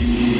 Thank you.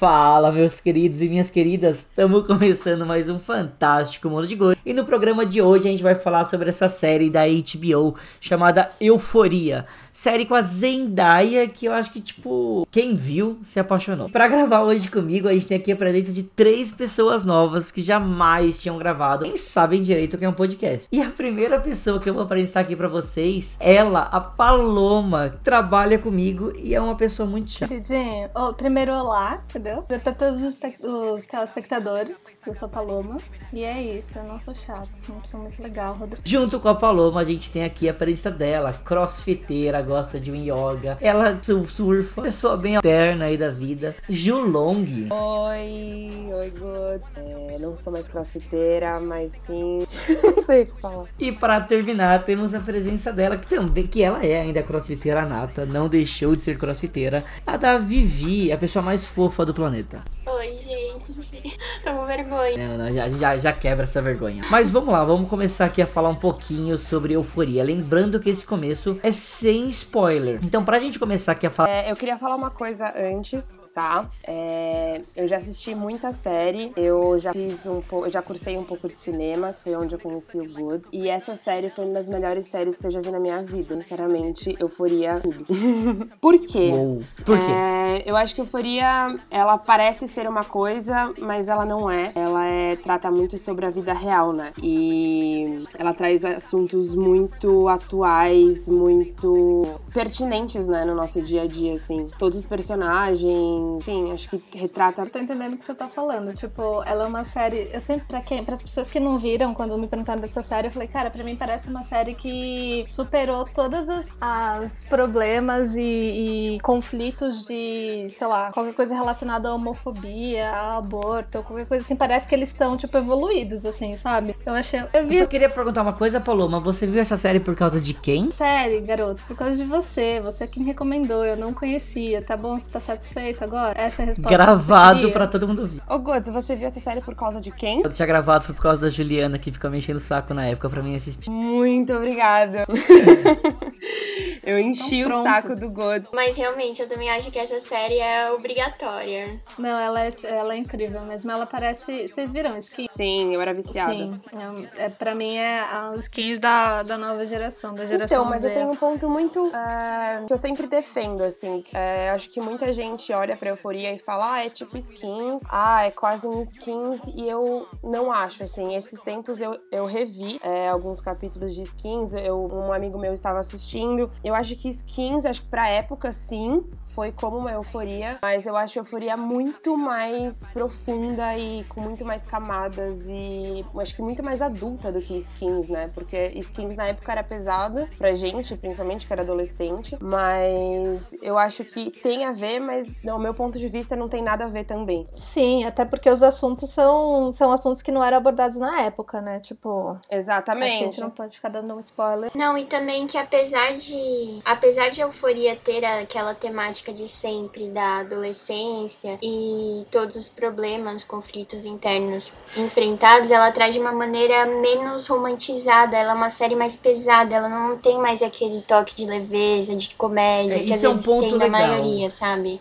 Fala, meus queridos e minhas queridas, estamos começando mais um fantástico Mundo de Gold. E no programa de hoje a gente vai falar sobre essa série da HBO chamada Euforia. Série com a Zendaya que eu acho que, tipo, quem viu se apaixonou. Para gravar hoje comigo, a gente tem aqui a presença de três pessoas novas que jamais tinham gravado, nem sabem direito o que é um podcast. E a primeira pessoa que eu vou apresentar aqui para vocês, ela, a Paloma, trabalha comigo e é uma pessoa muito chata. Queridinho, oh, primeiro olá, entendeu? Já tá todos os, os telespectadores, eu sou a Paloma. E é isso, eu não sou chata, sou uma pessoa muito legal, Rodrigo. Junto com a Paloma, a gente tem aqui a presença dela, crossfiteira, gosta de um yoga. Ela surfa, pessoa bem alterna aí da vida. Julong. Oi, oi, good. É, não sou mais crossfiteira, mas sim. não sei o que falar. E para terminar, temos a presença dela, que também, que ela é ainda crossfiteira nata, não deixou de ser crossfiteira. A da Vivi, a pessoa mais fofa do planeta. Oi, gente. Tô com vergonha. Não, não, já, já, já quebra essa vergonha. Mas vamos lá, vamos começar aqui a falar um pouquinho sobre euforia. Lembrando que esse começo é sem spoiler. Então, pra gente começar aqui a falar. É, eu queria falar uma coisa antes, tá? É, eu já assisti muita série, eu já fiz um pouco, eu já cursei um pouco de cinema, que foi onde eu conheci o Good. E essa série foi uma das melhores séries que eu já vi na minha vida. Sinceramente, euforia tudo. Por quê? Uou. Por quê? É, eu acho que euforia, ela parece ser uma coisa, mas ela não é. Ela é, trata muito sobre a vida real, né? E ela traz assuntos muito atuais, muito pertinentes, né, no nosso dia a dia, assim. Todos os personagens, enfim, acho que retrata. Eu tô entendendo o que você tá falando. Tipo, ela é uma série. Eu sempre, pra quem, as pessoas que não viram, quando me perguntaram dessa série, eu falei, cara, pra mim parece uma série que superou todas as, as problemas e, e conflitos de, sei lá, qualquer coisa relacionada à homofobia, aborto, qualquer coisa assim. Parece que eles estão, tipo, evoluídos, assim, sabe? Eu achei. Eu vi. Eu só queria perguntar uma coisa, Paloma. Você viu essa série por causa de quem? Série, garoto, por causa de você. Você é que me recomendou, eu não conhecia. Tá bom? Você tá satisfeito agora? Essa é a resposta. Gravado pra todo mundo ouvir. Ô, Goods, você viu essa série por causa de quem? Eu tinha gravado foi por causa da Juliana, que fica me enchendo o saco na época pra mim assistir. Muito obrigada. eu enchi Então, o saco do Good. Mas realmente, eu também acho que essa série é obrigatória. Não, ela é, ela é incrível mesmo. Ela parece. Vocês viram Skin? Sim, eu era viciada. Sim. É, é, pra mim é a skins da, da nova geração, da geração Então, mas Z. eu tenho um ponto muito é, que eu sempre defendo, assim. É, acho que muita gente olha pra euforia e fala, ah, é tipo skins, ah, é quase um skins, e eu não acho, assim. Esses tempos eu, eu revi é, alguns capítulos de skins, eu, um amigo meu estava assistindo. Eu acho que skins, acho que pra época, sim, foi como uma euforia, mas eu acho a euforia muito mais profunda e com muito mais camadas e acho que muito mais adulta do que skins, né? Porque skins na época era pesada pra gente, principalmente que era adolescente, mas eu acho que tem a ver, mas no meu ponto de vista não tem nada a ver também. Sim, até porque os assuntos são, são assuntos que não eram abordados na época, né? Tipo, que a Exatamente. gente não pode ficar dando um spoiler. Não, e também que apesar de. Apesar de Euforia ter aquela temática de sempre da adolescência e todos os problemas, conflitos internos enfrentados, ela traz de uma maneira menos romantizada. Ela é uma série mais pesada, ela não tem mais aquele toque de leveza, de comédia, É, que às é um vezes tem na legal. maioria, sabe?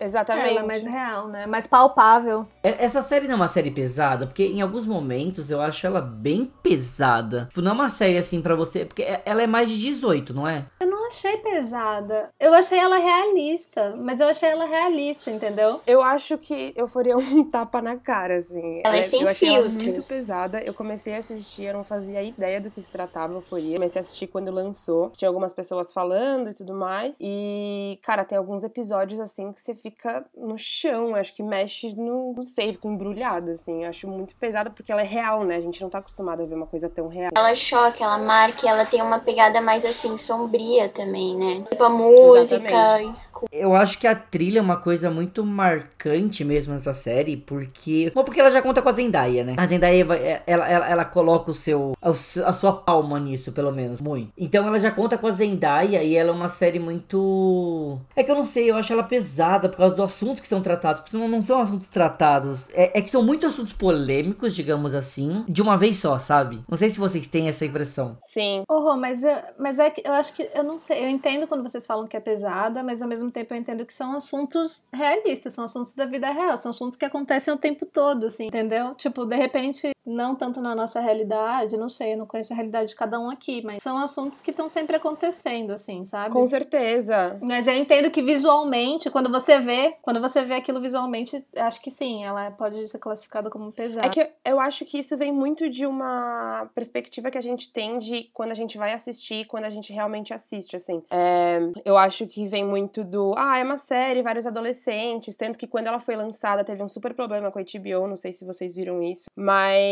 Exatamente. Ela é mais real, né? Mais palpável. É- Essa série não é uma série pesada, porque em alguns momentos eu acho ela bem pesada. Tipo, não é uma série assim pra você. Porque é- ela é mais de 18, não é? Eu não achei pesada. Eu achei ela realista, mas eu achei ela realista, entendeu? Eu acho que Euforia é um tapa na cara, assim. Ela é sem eu achei ela filtros. muito pesada. Eu comecei a assistir, eu não fazia ideia do que se tratava Euforia. Comecei a assistir quando lançou. Tinha algumas pessoas falando e tudo mais. E, cara, tem alguns episódios, assim, que você fica no chão. Acho que mexe no, não sei, fica embrulhada, assim. Eu acho muito pesada porque ela é real, né? A gente não tá acostumado a ver uma coisa tão real. Ela choca, ela marca, e ela tem uma pegada mais assim, sombria também, né? Tipo a música, escura. Eu acho que a trilha é uma coisa muito marcante mesmo nessa série, porque. Bom, porque ela já conta com a Zendaya, né? A Zendaya, é, ela, ela, ela coloca o seu. a su- a sua palma nisso, pelo menos. Muito. Então ela já conta com a Zendaya e ela é uma série muito. É que eu não sei, eu acho ela pesada causa dos assuntos que são tratados. Porque não, não são assuntos tratados. É, é que são muitos assuntos polêmicos, digamos assim, de uma vez só, sabe? Não sei se vocês têm essa impressão. Sim. Rô, mas, eu, mas é que eu acho que. Eu não sei. Eu entendo quando vocês falam que é pesada, mas ao mesmo tempo eu entendo que são assuntos realistas, são assuntos da vida real, são assuntos que acontecem o tempo todo, assim, entendeu? Tipo, de repente, não tanto na nossa realidade, não sei, eu não conheço a realidade de cada um aqui, mas são assuntos que estão sempre acontecendo, assim, sabe? Com certeza. Mas eu entendo que visualmente, quando você vê, quando você vê aquilo visualmente, acho que sim, ela pode ser classificada como pesada. É que eu acho que isso vem muito de uma perspectiva que a gente tem de quando a gente vai assistir, quando a gente realmente assiste, assim. É, eu acho que vem muito do, ah, é uma série, vários adolescentes, tanto que quando ela foi lançada teve um super problema com a HBO, não sei se vocês viram isso, mas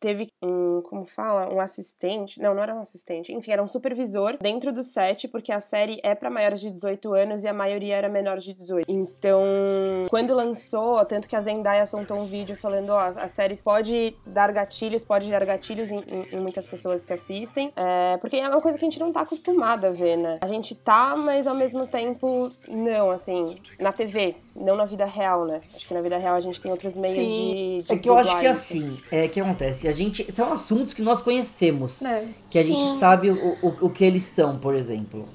teve um, como fala, um assistente, não, não era um assistente, enfim, era um supervisor dentro do set, porque a série é pra maiores de 18 anos e a maioria era menor de 18. Então, quando lançou, tanto que a Zendaya soltou um vídeo falando, ó, a série pode dar gatilhos, pode dar gatilhos em, em- em muitas pessoas que assistem, é, porque é uma coisa que a gente não tá acostumado a ver, né? A gente tá, mas ao mesmo tempo, não, assim, na TV, não na vida real, né? Acho que na vida real a gente tem outros meios Sim. de, de É que eu acho que dublagem, assim, é que acontece. A gente. São assuntos que nós conhecemos. É. Que a gente Sim. sabe o, o, o que eles são, por exemplo.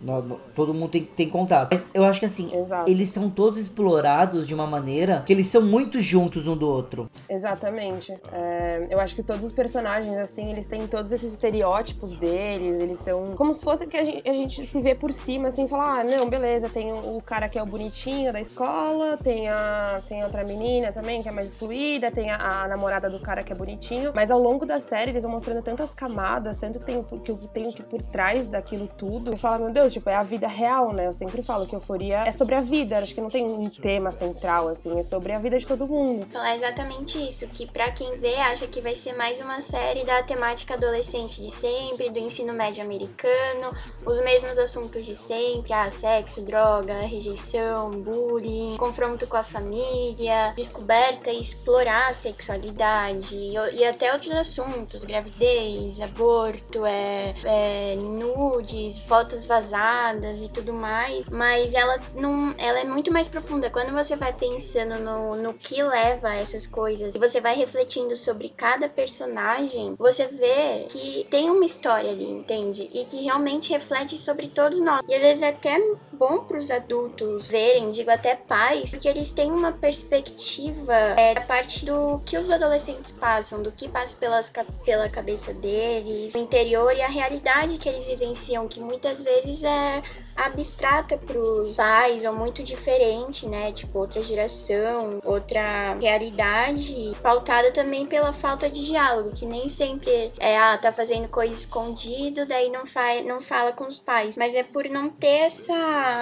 Todo mundo tem, tem contato. Mas eu acho que assim, Exato. eles são todos explorados de uma maneira que eles são muito juntos um do outro. Exatamente. É, eu acho que todos os personagens, assim, eles têm todos esses estereótipos deles, eles são como se fosse que a gente, a gente se vê por cima, assim, falar, ah, não, beleza, tem o, o cara que é o bonitinho da escola, tem a, tem outra menina também que é mais excluída, tem a, a namorada do cara que é bonitinho, mas ao longo da série eles vão mostrando tantas camadas, tanto que tem, o- que eu tenho que por trás daquilo tudo, eu falo, meu Deus, tipo, é a vida real, né? Eu sempre falo que euforia é sobre a vida, acho que não tem um tema central, assim, é sobre a vida de todo mundo. Falar exatamente isso, que pra quem vê acha que vai ser mais uma série da temática adolescente de sempre, do ensino médio americano, os mesmos assuntos de sempre, ah, sexo, droga, rejeição, bullying, confronto com a família, descoberta e explorar a sexualidade e, até outros assuntos, gravidez, aborto, é, é, nudes, fotos vazadas e tudo mais, mas ela não, ela é muito mais profunda. Quando você vai pensando no, no que leva a essas coisas, e você vai refletindo sobre cada personagem, você vê que tem uma história ali, entende? E que realmente reflete sobre todos nós. E às vezes é até bom para os adultos verem, digo até pais, porque eles têm uma perspectiva é, da parte do que os adolescentes passam, do que passa pelas, pela cabeça deles, o interior e a realidade que eles vivenciam, que muitas vezes é abstrata pros pais ou muito diferente, né? Tipo, outra geração, outra realidade, pautada também pela falta de diálogo, que nem sempre é, ah, tá fazendo coisa escondido, daí não, fa não fala com os pais. Mas é por não ter essa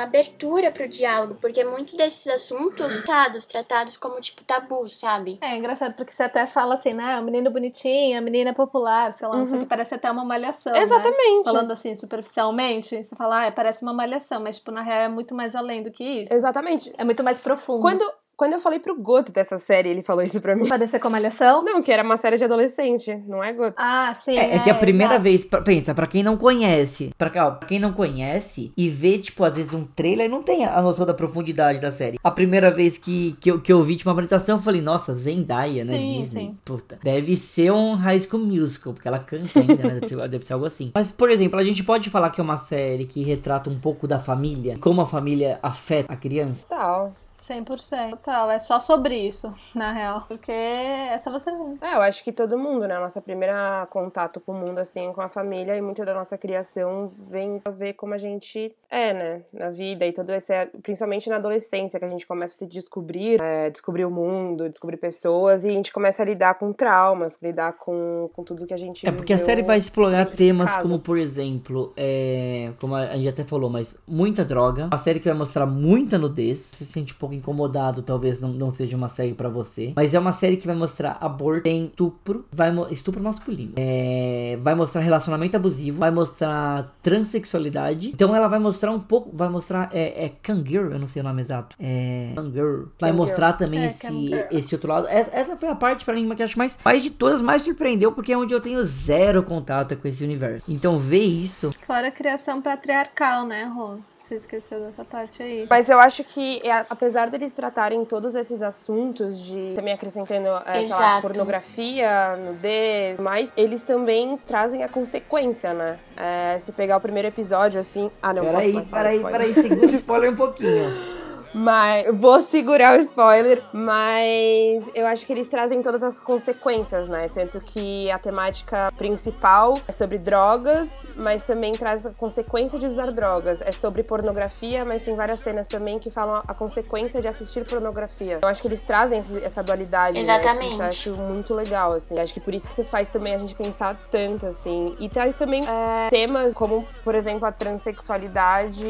abertura pro diálogo, porque muitos desses assuntos tratados, tratados como, tipo, tabu, sabe? É engraçado, porque você até fala assim, né? Menino bonitinho, a menina popular, sei lá, só que parece até uma malhação. né? Exatamente. Falando assim, superficialmente, você fala, ah, parece uma malhação, mas, tipo, na real é muito mais além do que isso. Exatamente. É muito mais profundo. Quando, Quando eu falei pro Goto dessa série, ele falou isso pra mim. Parecer com malhação? Não, que era uma série de adolescente, não é, Goto? Ah, sim. É, é que a primeira exato. vez, pra- pensa, pra quem não conhece, pra, cá, ó, pra quem não conhece e vê, tipo, às vezes um trailer, não tem a noção da profundidade da série. A primeira vez que, que, eu, que eu vi, tipo, uma apresentação, eu falei, nossa, Zendaya, né, Sim, Disney. sim. Puta, deve ser um High School Musical, porque ela canta ainda, né, deve ser, deve ser algo assim. Mas, por exemplo, a gente pode falar que é uma série que retrata um pouco da família, como a família afeta a criança. Tal. 100%. Total, é só sobre isso, na real. Porque é só você ver. É, eu acho que todo mundo, né? Nossa primeira contato com o mundo, assim, com a família e muito da nossa criação vem a ver como a gente é, né? Na vida e tudo isso, é, principalmente na adolescência, que a gente começa a se descobrir, é, descobrir o mundo, descobrir pessoas e a gente começa a lidar com traumas, lidar com, com tudo que a gente É porque a série vai explorar temas como, por exemplo, é, como a gente até falou, mas muita droga. Uma série que vai mostrar muita nudez. Você se sente um pouco incomodado, talvez não, não seja uma série pra você. Mas é uma série que vai mostrar aborto, tem estupro, vai estupro masculino. É, vai mostrar relacionamento abusivo, vai mostrar transexualidade. Então ela vai mostrar um pouco, vai mostrar é, é Kangirl, eu não sei o nome exato. É Kangirl. Vai Kangirl. mostrar também É, esse, Kangirl. esse outro lado. Essa, essa foi a parte pra mim que eu acho mais, mais de todas mais surpreendeu, porque é onde eu tenho zero contato com esse universo. Então ver isso Fora a criação patriarcal, né, Rô? Você esqueceu dessa parte aí. Mas eu acho que, é, apesar deles tratarem todos esses assuntos de também acrescentando é, sei lá, pornografia, nudez, mas eles também trazem a consequência, né? É, se pegar o primeiro episódio, assim. Ah, não, Peraí, peraí, peraí, segura o spoiler um pouquinho. Mas vou segurar o spoiler, mas eu acho que eles trazem todas as consequências, né? Tanto que a temática principal é sobre drogas, mas também traz a consequência de usar drogas. É sobre pornografia, mas tem várias cenas também que falam a consequência de assistir pornografia. Eu acho que eles trazem essa dualidade, Exatamente. né? Isso eu acho muito legal, assim. Acho que por isso que faz também a gente pensar tanto, assim. E traz também é, temas como, por exemplo, a transexualidade,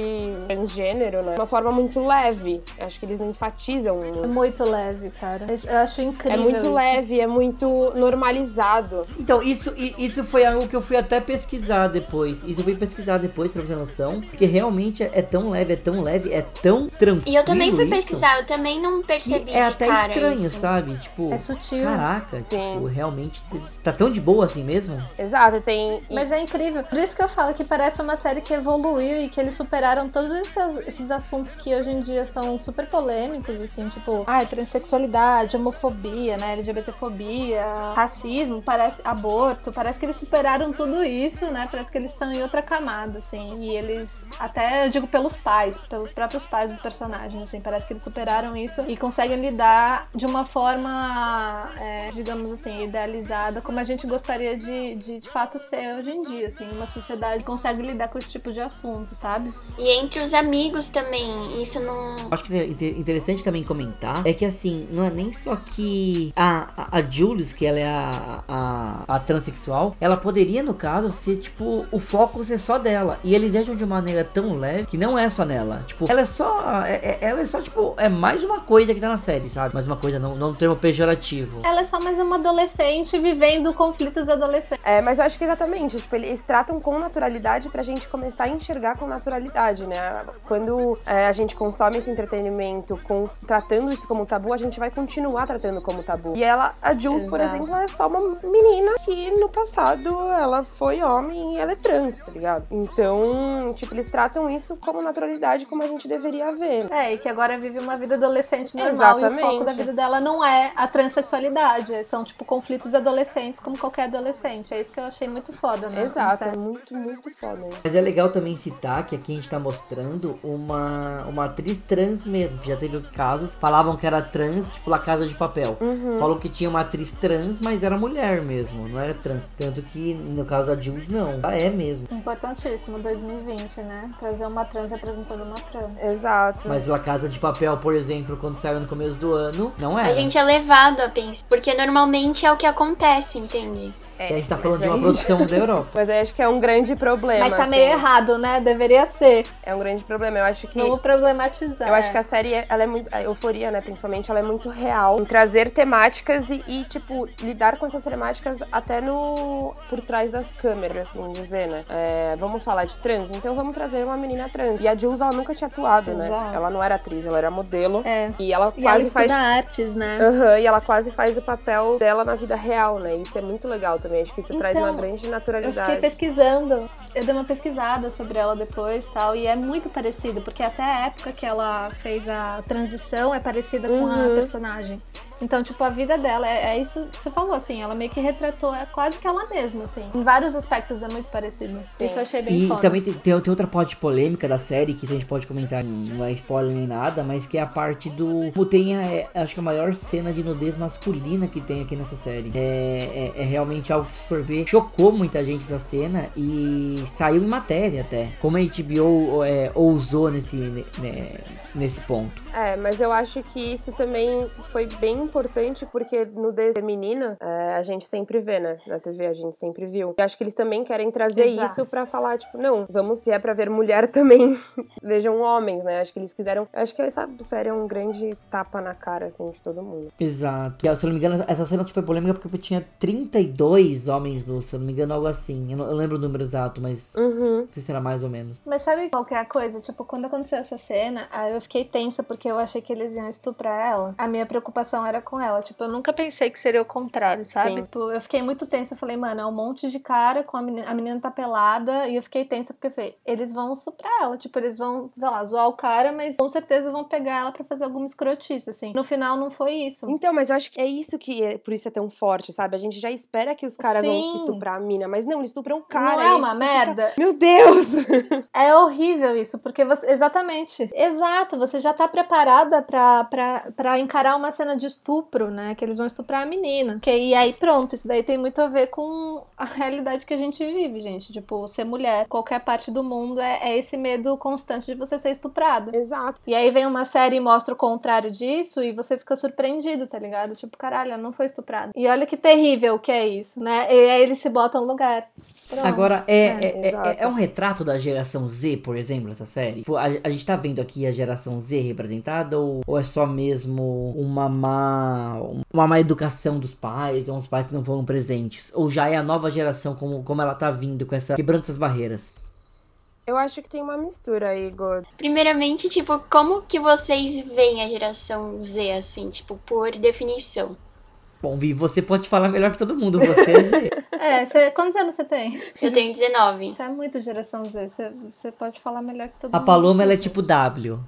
transgênero, né? De uma forma muito leve. Acho que eles não enfatizam É muito. muito leve, cara. Eu acho incrível. É muito isso. leve, é muito normalizado. Então, isso, i- isso foi algo que eu fui até pesquisar depois. Isso eu fui pesquisar depois, pra você ter noção. Porque realmente é, é tão leve, é tão leve, é tão tranquilo. E eu também fui isso, pesquisar, eu também não Que percebi é de até cara estranho, isso. sabe? Tipo, É sutil. caraca, Sim. tipo, realmente tá tão de boa assim mesmo? Exato, tem. Mas é incrível. Por isso que eu falo que parece uma série que evoluiu e que eles superaram todos esses, esses assuntos que hoje em dia são super polêmicos, assim, tipo, ah, transexualidade, homofobia, né, LGBTfobia, racismo, parece aborto, parece que eles superaram tudo isso, né? Parece que eles estão em outra camada, assim. E eles, até eu digo pelos pais, pelos próprios pais dos personagens, assim, parece que eles superaram isso e conseguem lidar de uma forma, é, digamos assim, idealizada, como a gente gostaria de, de, de fato ser hoje em dia, assim, uma sociedade consegue lidar com esse tipo de assunto, sabe? E entre os amigos também, isso não. Acho que é inte- interessante também comentar é que assim, não é nem só que a, a, a Julius, que ela é a, a, a transexual, ela poderia, no caso, ser tipo, o foco ser só dela. E eles deixam de maneira tão leve que não é só nela. Tipo, ela é só. é- é- ela é só, tipo, é mais uma coisa que tá na série, sabe? Mais uma coisa, não, não um termo pejorativo. Ela é só mais uma adolescente vivendo conflitos adolescentes. É, mas eu acho que exatamente, tipo, eles tratam com naturalidade pra gente começar a enxergar com naturalidade, né? Quando é, a gente consome esse entretenimento com, tratando isso como tabu, a gente vai continuar tratando como tabu. E ela, a Jules, por Exato. exemplo, é só uma menina que no passado ela foi homem e ela é trans, tá ligado? Então, tipo, eles tratam isso como naturalidade, como a gente deveria ver. É, e que agora vive uma vida adolescente normal Exatamente. e o foco da vida dela não é a transexualidade, são tipo conflitos adolescentes como qualquer adolescente. É isso que eu achei muito foda, né? Exato, é Sério. muito, muito foda. Mas é legal também citar que aqui a gente tá mostrando uma, uma atriz trans mesmo, que já teve casos, falavam que era trans, tipo La Casa de Papel. Falou que tinha uma atriz trans, mas era mulher mesmo, não era trans. Tanto que no caso da Jules, não. Ela é mesmo. Importantíssimo, 2020, né? Trazer uma trans representando uma trans. Exato. Mas La Casa de Papel, por exemplo, quando saiu no começo do ano, não era. A gente é levado a pensar. Porque normalmente é o que acontece, entende? É, que a gente tá falando de uma aí- produção da Europa. Mas eu acho que é um grande problema. Mas tá assim. meio errado, né? Deveria ser. É um grande problema. Eu acho que. Vamos problematizar. Eu acho que a série, ela é muito. A euforia, né, principalmente, ela é muito real. Em trazer temáticas e, e, tipo, lidar com essas temáticas até no. por trás das câmeras, assim dizer, né? É, vamos falar de trans? Então vamos trazer uma menina trans. E a Jules, ela nunca tinha atuado, né? Exato. Ela não era atriz, ela era modelo. É. E ela E ela quase faz. artes, né? Aham, e ela quase faz o papel dela na vida real, né? Isso é muito legal também. Acho que isso traz Então, uma grande Eu naturalidade. fiquei pesquisando, eu dei uma pesquisada sobre ela depois tal, e é muito parecido, porque até a época que ela fez a transição é parecida com a Uhum. personagem. Então, tipo, a vida dela é, é isso que você falou, assim, ela meio que retratou é quase que ela mesma, assim. Em vários aspectos é muito parecido. Sim. Isso eu achei bem E foda. também tem, tem, tem outra parte polêmica da série, que se a gente pode comentar, não é spoiler nem nada, mas que é a parte do. Como tem, a, é, acho que a maior cena de nudez masculina que tem aqui nessa série. É, é, é realmente algo que, se for ver, chocou muita gente essa cena e saiu em matéria até. Como a HBO é, ousou nesse, né, nesse ponto. É, mas eu acho que isso também foi bem importante porque no feminina é, a gente sempre vê, né? Na TV a gente sempre viu. E acho que eles também querem trazer Exato. isso pra falar, tipo, não, vamos, se é pra ver mulher também, vejam homens, né? Acho que eles quiseram. Acho que essa série é um grande tapa na cara, assim, de todo mundo. Exato. E, se eu não me engano, essa cena foi polêmica porque tinha 32 homens no, se eu não me engano, algo assim. Eu não eu lembro o número exato, mas Uhum. não sei se era mais ou menos. Mas sabe qual que é a coisa? Tipo, quando aconteceu essa cena, aí eu fiquei tensa porque eu achei que eles iam estuprar ela. A minha preocupação era com ela. Tipo, eu nunca pensei que seria o contrário, sabe? Tipo, eu fiquei muito tensa. Eu falei, mano, é um monte de cara com a menina, a menina tá pelada. E eu fiquei tensa porque eu falei, eles vão estuprar ela. Tipo, eles vão, sei lá, zoar o cara, mas com certeza vão pegar ela pra fazer alguma escrotice, assim. No final não foi isso. Então, mas eu acho que é isso que é, por isso é tão forte, sabe? A gente já espera que os caras Sim. vão estuprar a mina, mas não, eles estupram o cara. não é uma merda? fica, Meu Deus! É horrível isso, porque você. Exatamente. Exato, você já tá preparada pra encarar uma cena de estupro, né? Que eles vão estuprar a menina. Que, e aí, pronto, isso daí tem muito a ver com a realidade que a gente vive, gente. Tipo, ser mulher, qualquer parte do mundo, é, é esse medo constante de você ser estuprada. Exato. E aí vem uma série e mostra o contrário disso e você fica surpreendido, tá ligado? Tipo, caralho, ela não foi estuprada. E olha que terrível que é isso, né? E aí eles se botam no lugar. Pronto. Agora, é, É, é, é- é um retrato da geração Z, por exemplo, essa série? Tipo, A, a gente tá vendo aqui a geração Z representada ou, ou é só mesmo uma má, uma má educação dos pais, ou uns pais que não foram presentes? Ou já é a nova geração como, como ela tá vindo, com essa quebrando essas barreiras? Eu acho que tem uma mistura aí, Igor. Primeiramente, tipo, como que vocês veem a geração Z, assim, tipo, por definição? Bom, Vi, você pode falar melhor que todo mundo, você é Z. É, você, quantos anos você tem? Eu tenho 19. Você é muito geração Z, você, pode falar melhor que todo A mundo. Paloma, ela é tipo W.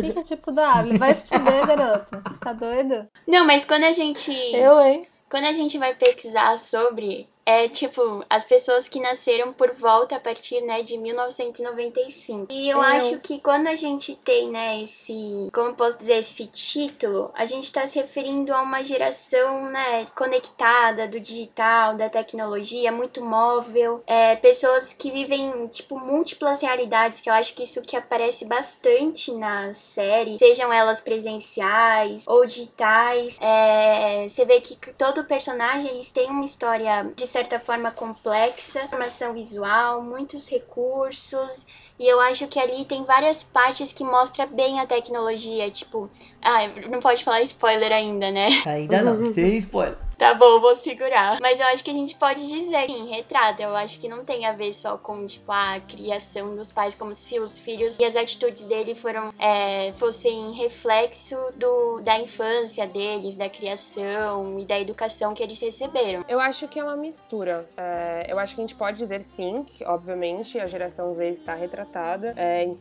Fica tipo W, vai se fuder, garoto. Tá doido? Não, mas quando a gente. Eu, hein? Quando a gente vai pesquisar sobre, é tipo, as pessoas que nasceram por volta a partir, né, de 1995. E eu, Eu. acho que quando a gente tem, né, esse, como posso dizer, esse título, a gente tá se referindo a uma geração, né, conectada do digital, da tecnologia, muito móvel, é, pessoas que vivem, tipo, múltiplas realidades, que eu acho que isso que aparece bastante na série, sejam elas presenciais ou digitais, é, você vê que todo personagem eles têm uma história de certa forma complexa, informação visual, muitos recursos. E eu acho que ali tem várias partes que mostra bem a tecnologia, tipo, ah, não pode falar spoiler ainda, né? Ainda não, sem spoiler. Tá bom, vou segurar. Mas eu acho que a gente pode dizer, sim, retrata. Eu acho que não tem a ver só com, tipo, a criação dos pais, como se os filhos e as atitudes dele foram, é, fossem reflexo do, da infância deles, da criação e da educação que eles receberam. Eu acho que é uma mistura. É, eu acho que a gente pode dizer sim, que obviamente a geração Z está retratada, é, em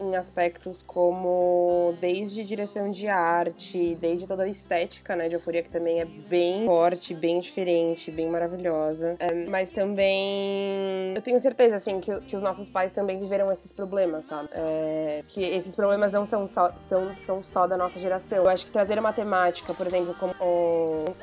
em aspectos como desde direção de arte, desde toda a estética, né, de euforia, que também é bem forte, bem diferente, bem maravilhosa. É, mas também eu tenho certeza, assim, que, que os nossos pais também viveram esses problemas, sabe? É, que esses problemas não são só, são, são só da nossa geração. Eu acho que trazer uma temática, por exemplo, como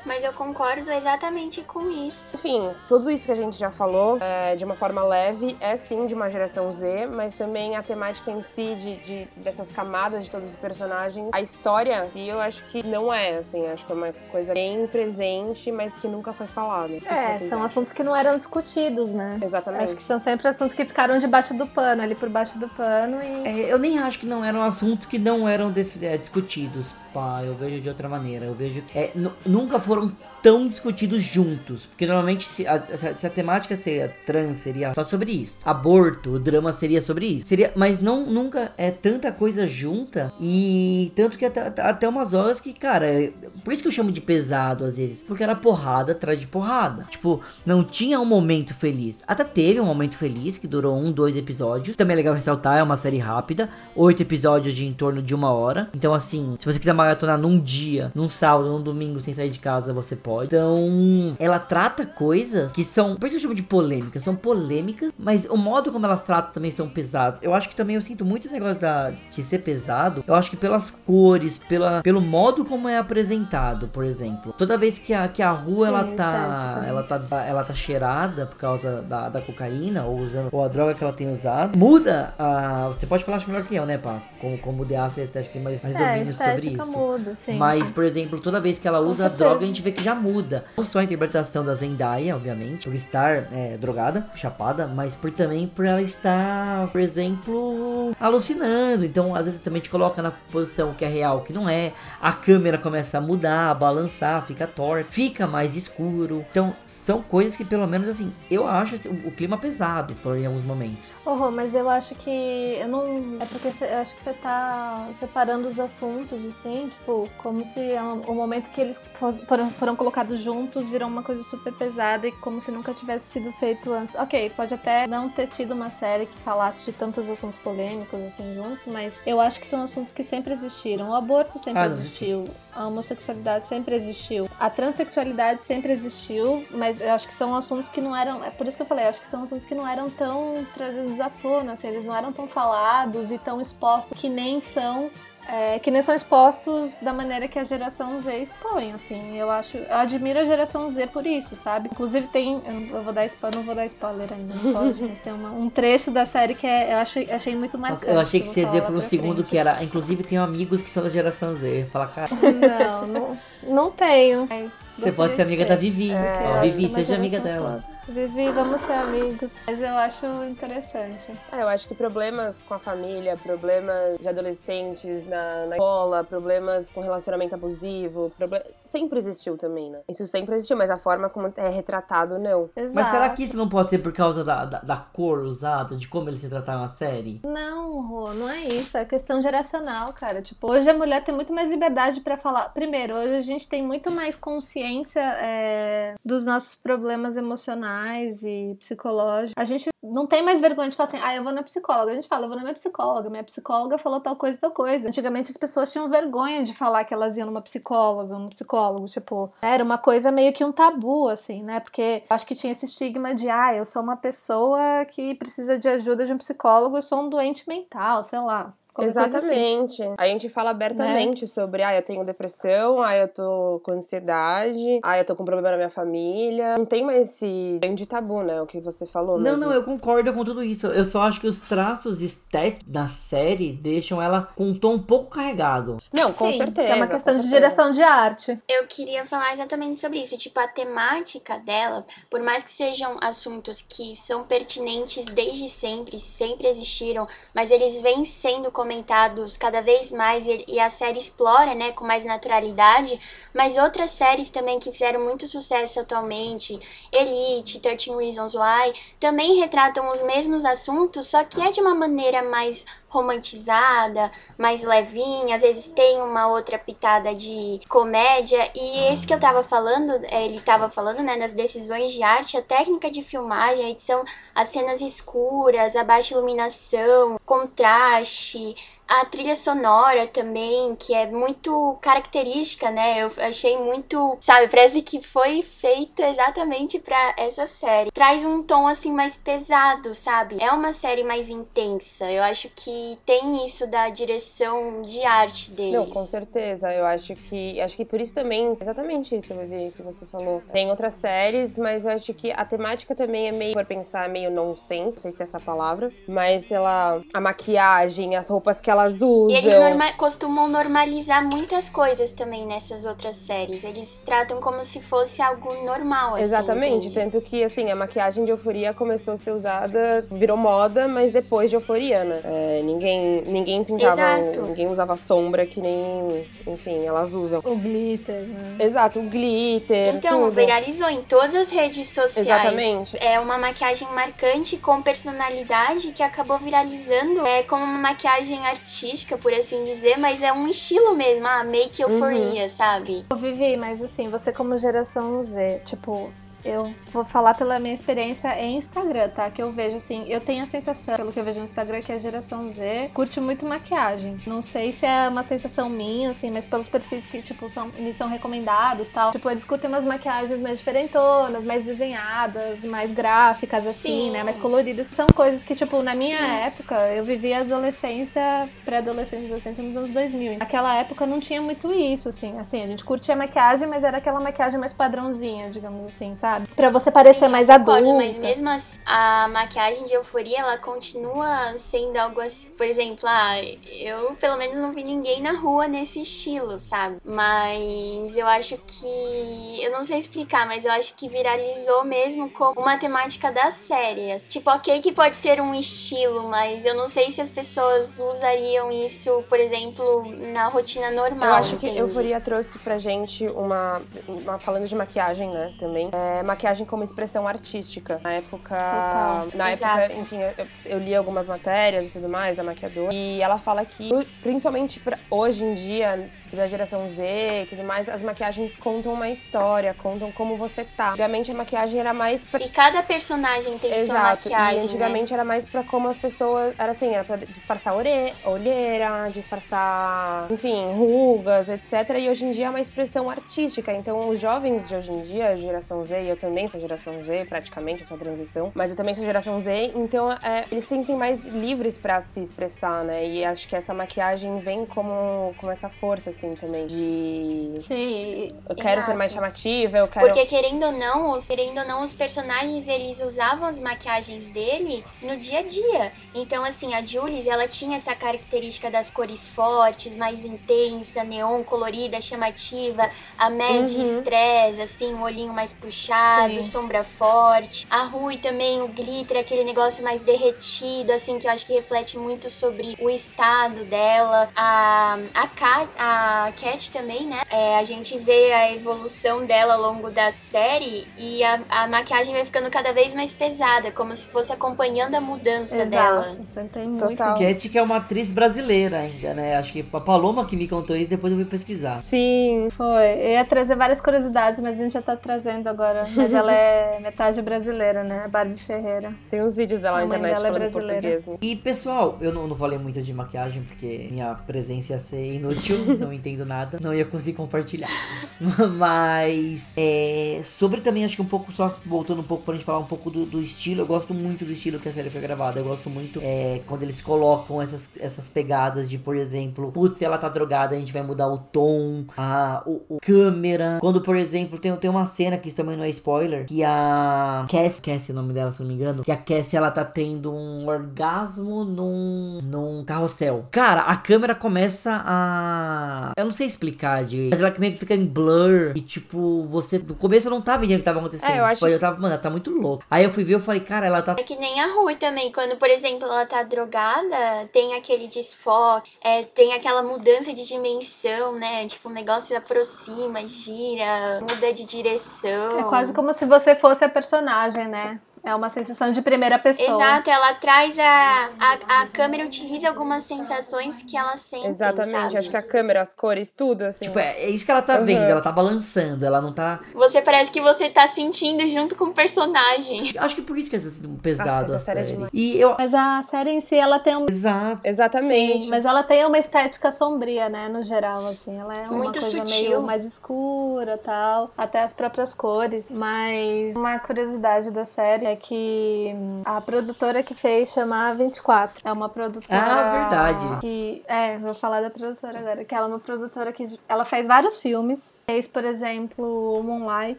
Mas eu concordo exatamente com isso. enfim, tudo isso que a gente já falou, é, de uma forma leve, é sim de uma geração Z, mas também a temática em si, de, de- dessas camadas de todos os personagens, a história si, eu acho que não é, assim, acho que é uma coisa bem presente mas que nunca foi falado. É, são assuntos que não eram discutidos, né? Exatamente. Acho que são sempre assuntos que ficaram debaixo do pano, ali por baixo do pano e. É, eu nem acho que não eram assuntos que não eram é, discutidos. Pá, eu vejo de outra maneira. Eu vejo. É, nunca foram tão discutidos juntos. Porque normalmente se a, se a, temática seria trans, seria só sobre isso. Aborto, o drama seria sobre isso. Seria, mas não nunca é tanta coisa junta. E tanto que até, até umas horas que, cara, é, por isso que eu chamo de pesado às vezes. Porque era porrada atrás de porrada. Tipo, não tinha um momento feliz. Até teve um momento feliz que durou um, dois episódios. Também é legal ressaltar, é uma série rápida. Oito episódios de em torno de uma hora. Então, assim, se você quiser maratonar num dia, num sábado, num domingo, sem sair de casa, você pode pode. Então, ela trata coisas que são, por isso eu chamo de polêmicas, são polêmicas, mas o modo como elas tratam também são pesadas. Eu acho que também eu sinto muito esse negócio da, de ser pesado. Eu acho que pelas cores, pela, pelo modo como é apresentado, por exemplo. Toda vez que a, que a rua Sim, ela tá, ela tá ela tá cheirada por causa da, da cocaína ou usando ou a droga que ela tem usado, muda a, você pode falar melhor que eu, né, pá? Como como o DA você tem mais, mais é, domínio sobre isso. Muda, sim. Mas, por exemplo, toda vez que ela usa a droga, a gente vê que já muda. Não só a interpretação da Zendaya, obviamente, por estar é, drogada, chapada, mas por também por ela estar, por exemplo, alucinando. Então, às vezes também te coloca na posição que é real, que não é. A câmera começa a mudar, a balançar, fica torta, fica mais escuro. Então, são coisas que pelo menos assim, eu acho o, o, clima pesado por em alguns momentos. Oh, mas eu acho que eu não é porque cê, eu acho que você tá separando os assuntos assim, tipo, como se é o momento que eles foram, foram colocados colocados juntos viram uma coisa super pesada e como se nunca tivesse sido feito antes. Ok, pode até não ter tido uma série que falasse de tantos assuntos polêmicos assim juntos, mas eu acho que são assuntos que sempre existiram. O aborto sempre ah, existiu, a homossexualidade sempre existiu, a transexualidade sempre existiu, mas eu acho que são assuntos que não eram. É por isso que eu falei, eu acho que são assuntos que não eram tão trazidos à tona, assim, eles não eram tão falados e tão expostos que nem são é, que nem são expostos da maneira que a geração Z expõe, assim. Eu acho, eu admiro a geração Z por isso, sabe? Inclusive tem, eu vou dar spoiler, não vou dar spoiler ainda, não pode, mas tem uma, um trecho da série que é, eu achei, achei muito marcante. Eu achei que, você ia dizer por um segundo frente. que era, inclusive tem amigos que são da geração Z. Fala, cara. Não, não, não tenho. Você pode ser amiga da Vivi. É, Vivi, seja amiga dela. Foda. Vivi, vamos ser amigos. Mas eu acho interessante. É, eu acho que problemas com a família, problemas de adolescentes na, na escola, problemas com relacionamento abusivo, problem... sempre existiu também, né? Isso sempre existiu, mas a forma como é retratado, não. Exato. Mas será que isso não pode ser por causa da, da, da cor usada, de como eles se trataram na série? Não, Rô, não é isso. É questão geracional, cara. Tipo, hoje a mulher tem muito mais liberdade para falar. Primeiro, hoje a gente tem muito mais consciência é, dos nossos problemas emocionais e psicológicos. A gente não tem mais vergonha de falar assim, ah, eu vou na psicóloga. A gente fala, eu vou na minha psicóloga. Minha psicóloga falou tal coisa, tal coisa. Antigamente as pessoas tinham vergonha de falar que elas iam numa psicóloga, num psicólogo. Tipo, era uma coisa meio que um tabu, assim, né? Porque acho que tinha esse estigma de, ah, eu sou uma pessoa que precisa de ajuda de um psicólogo, eu sou um doente mental, sei lá. Assim. Exatamente. Assim. A gente fala abertamente né? sobre, ah, eu tenho depressão, ah, eu tô com ansiedade, ah, eu tô com problema na minha família. Não tem mais esse grande tabu, né? O que você falou. Não, mesmo. não, eu concordo com tudo isso. Eu só acho que os traços estéticos da série deixam ela com um tom um pouco carregado. Não, com Sim, certeza. É uma questão de direção de arte. Eu queria falar exatamente sobre isso. Tipo, a temática dela, por mais que sejam assuntos que são pertinentes desde sempre, sempre existiram, mas eles vêm sendo comentados cada vez mais e, e, a série explora, né, com mais naturalidade, mas outras séries também que fizeram muito sucesso atualmente, Elite, 13 Reasons Why, também retratam os mesmos assuntos, só que é de uma maneira mais romantizada, mais levinha, às vezes tem uma outra pitada de comédia. E esse que eu tava falando, é, ele tava falando, né, nas decisões de arte, a técnica de filmagem, a edição, as cenas escuras, a baixa iluminação, contraste, a trilha sonora também, que é muito característica, né? Eu achei muito, sabe, parece que foi feita exatamente para essa série. Traz um tom assim mais pesado, sabe? É uma série mais intensa. Eu acho que tem isso da direção de arte deles. Não, com certeza. Eu acho que acho que por isso também, exatamente isso, ver que você falou. Tem outras séries, mas eu acho que a temática também é meio, por pensar, meio nonsense, não sei se é essa palavra, mas ela a maquiagem, as roupas que ela elas usam. E eles norma costumam normalizar muitas coisas também nessas outras séries. Eles tratam como se fosse algo normal, assim. Exatamente, entende? tanto que assim, a maquiagem de euforia começou a ser usada, virou moda, mas depois de euforia, né? É, ninguém, ninguém pintava, Exato. ninguém usava sombra que nem, enfim, elas usam. O glitter, né? Exato, o glitter, Então, tudo. viralizou em todas as redes sociais. Exatamente. É uma maquiagem marcante com personalidade que acabou viralizando. É como uma maquiagem artística, por assim dizer, mas é um estilo mesmo, ah, make euforia, sabe? Ô, Vivi, mas assim, você como geração Z, tipo, eu vou falar pela minha experiência em Instagram, tá? Que eu vejo assim, eu tenho a sensação, pelo que eu vejo no Instagram, que a geração Z curte muito maquiagem. Não sei se é uma sensação minha, assim, mas pelos perfis que, tipo, são, me são recomendados e tal. Tipo, eles curtem umas maquiagens mais diferentonas, mais desenhadas, mais gráficas, assim, Sim. né? Mais coloridas. São coisas que, tipo, na minha época, eu vivia adolescência, pré-adolescência, adolescência nos anos 2000. Naquela época não tinha muito isso, assim. Assim, a gente curtia maquiagem, mas era aquela maquiagem mais padrãozinha, digamos assim, sabe? Pra você parecer mais Concordo, adulta. mas mesmo assim, a maquiagem de euforia, ela continua sendo algo assim. Por exemplo, ah, eu pelo menos não vi ninguém na rua nesse estilo, sabe? Mas eu acho que. Eu não sei explicar, mas eu acho que viralizou mesmo como uma temática da série. assim. Tipo, ok que pode ser um estilo, mas eu não sei se as pessoas usariam isso, por exemplo, na rotina normal. Eu acho que entende? Euforia trouxe pra gente uma, uma- falando de maquiagem, né, também, é, maquiagem como expressão artística. Na época, Total. na Exato. época, enfim, eu, eu li algumas matérias e tudo mais da maquiadora, e ela fala que, principalmente pra hoje em dia, da geração Z e tudo mais, as maquiagens contam uma história, contam como você tá. Antigamente a maquiagem era mais pra E cada personagem tem sua Exato, maquiagem. e né? antigamente era mais pra como as pessoas. Era assim, era pra disfarçar ore... olheira, disfarçar, enfim, rugas, etc. E hoje em dia é uma expressão artística. Então, os jovens de hoje em dia, geração Z, e eu também sou geração Z, praticamente, eu sou a transição, mas eu também sou geração Z, então é, eles se sentem mais livres pra se expressar, né? E acho que essa maquiagem vem como, como essa força, assim, também, de. Sim, Eu quero ser Exato. mais chamativa, eu quero. Porque querendo ou não, os, querendo ou não, os personagens eles usavam as maquiagens dele no dia a dia. Então, assim, a Jules, ela tinha essa característica das cores fortes, mais intensa, neon, colorida, chamativa. A Mad, Uhum. estresse, assim, um olhinho mais puxado, Sim. sombra forte. A Rui também, o glitter, aquele negócio mais derretido, assim, que eu acho que reflete muito sobre o estado dela. A, a, Kat, a Cat também, né? É, a gente vê a evolução dela ao longo da série e a, a maquiagem vai ficando cada vez mais pesada, como se fosse acompanhando a mudança dela. exato. Então tem muito Total. Cat que é uma atriz brasileira ainda, né? Acho que a Paloma que me contou isso, depois eu fui pesquisar. Sim, Foi. Eu ia trazer várias curiosidades, mas a gente já tá trazendo agora. Mas ela é metade brasileira, né? Barbie Ferreira. tem uns vídeos dela na internet dela é falando brasileira. português. E pessoal, eu não, não falei muito de maquiagem porque minha presença ia ser inútil, não entendo nada, não ia conseguir compartilhar. Mas é, sobre também, acho que um pouco, só voltando um pouco pra gente falar um pouco do, do estilo, eu gosto muito do estilo que a série foi gravada. Eu gosto muito é, quando eles colocam essas, essas pegadas de, por exemplo, putz, se ela tá drogada, a gente vai mudar o tom, a o, o câmera. Quando, por exemplo, tem, tem uma cena que isso também não é spoiler, que a Cassie, Cassie é o nome dela, se não me engano, que a Cassie ela tá tendo um orgasmo num, num carrossel. Cara, a câmera começa a. Eu não sei explicar, de. Mas ela meio que fica em blur. E tipo, você. No começo eu não tava entendendo o que tava acontecendo. É, eu tipo, acho- eu tava, mano, ela tá muito louca. Aí eu fui ver, eu falei, cara, ela tá. É que nem a Rui também, quando, por exemplo, ela tá drogada, tem aquele desfoque, é, tem aquela mudança de dimensão, né? Tipo, o negócio aproxima, gira, muda de direção. É quase como se você fosse a personagem, né? É uma sensação de primeira pessoa. Exato, ela traz a, a. A câmera utiliza algumas sensações que ela sente. Exatamente, sabe? acho que a câmera, as cores, tudo, assim. Tipo, é, é isso que ela tá Uhum. vendo. Ela tá balançando, ela não tá. Você parece que você tá sentindo junto com o personagem. Acho que por isso que é assim, pesado Ah, a essa série é e eu. Mas a série em si, ela tem um. Exato. Exatamente. Sim, mas ela tem uma estética sombria, né, no geral, assim. Ela é uma Muito coisa sutil. meio mais escura tal, até as próprias cores. Mas uma curiosidade da série é que a produtora que fez chama A24. É uma produtora. Ah, verdade. Que, é, vou falar da produtora agora. Que ela é uma produtora que ela faz vários filmes. Fez, por exemplo, Moonlight.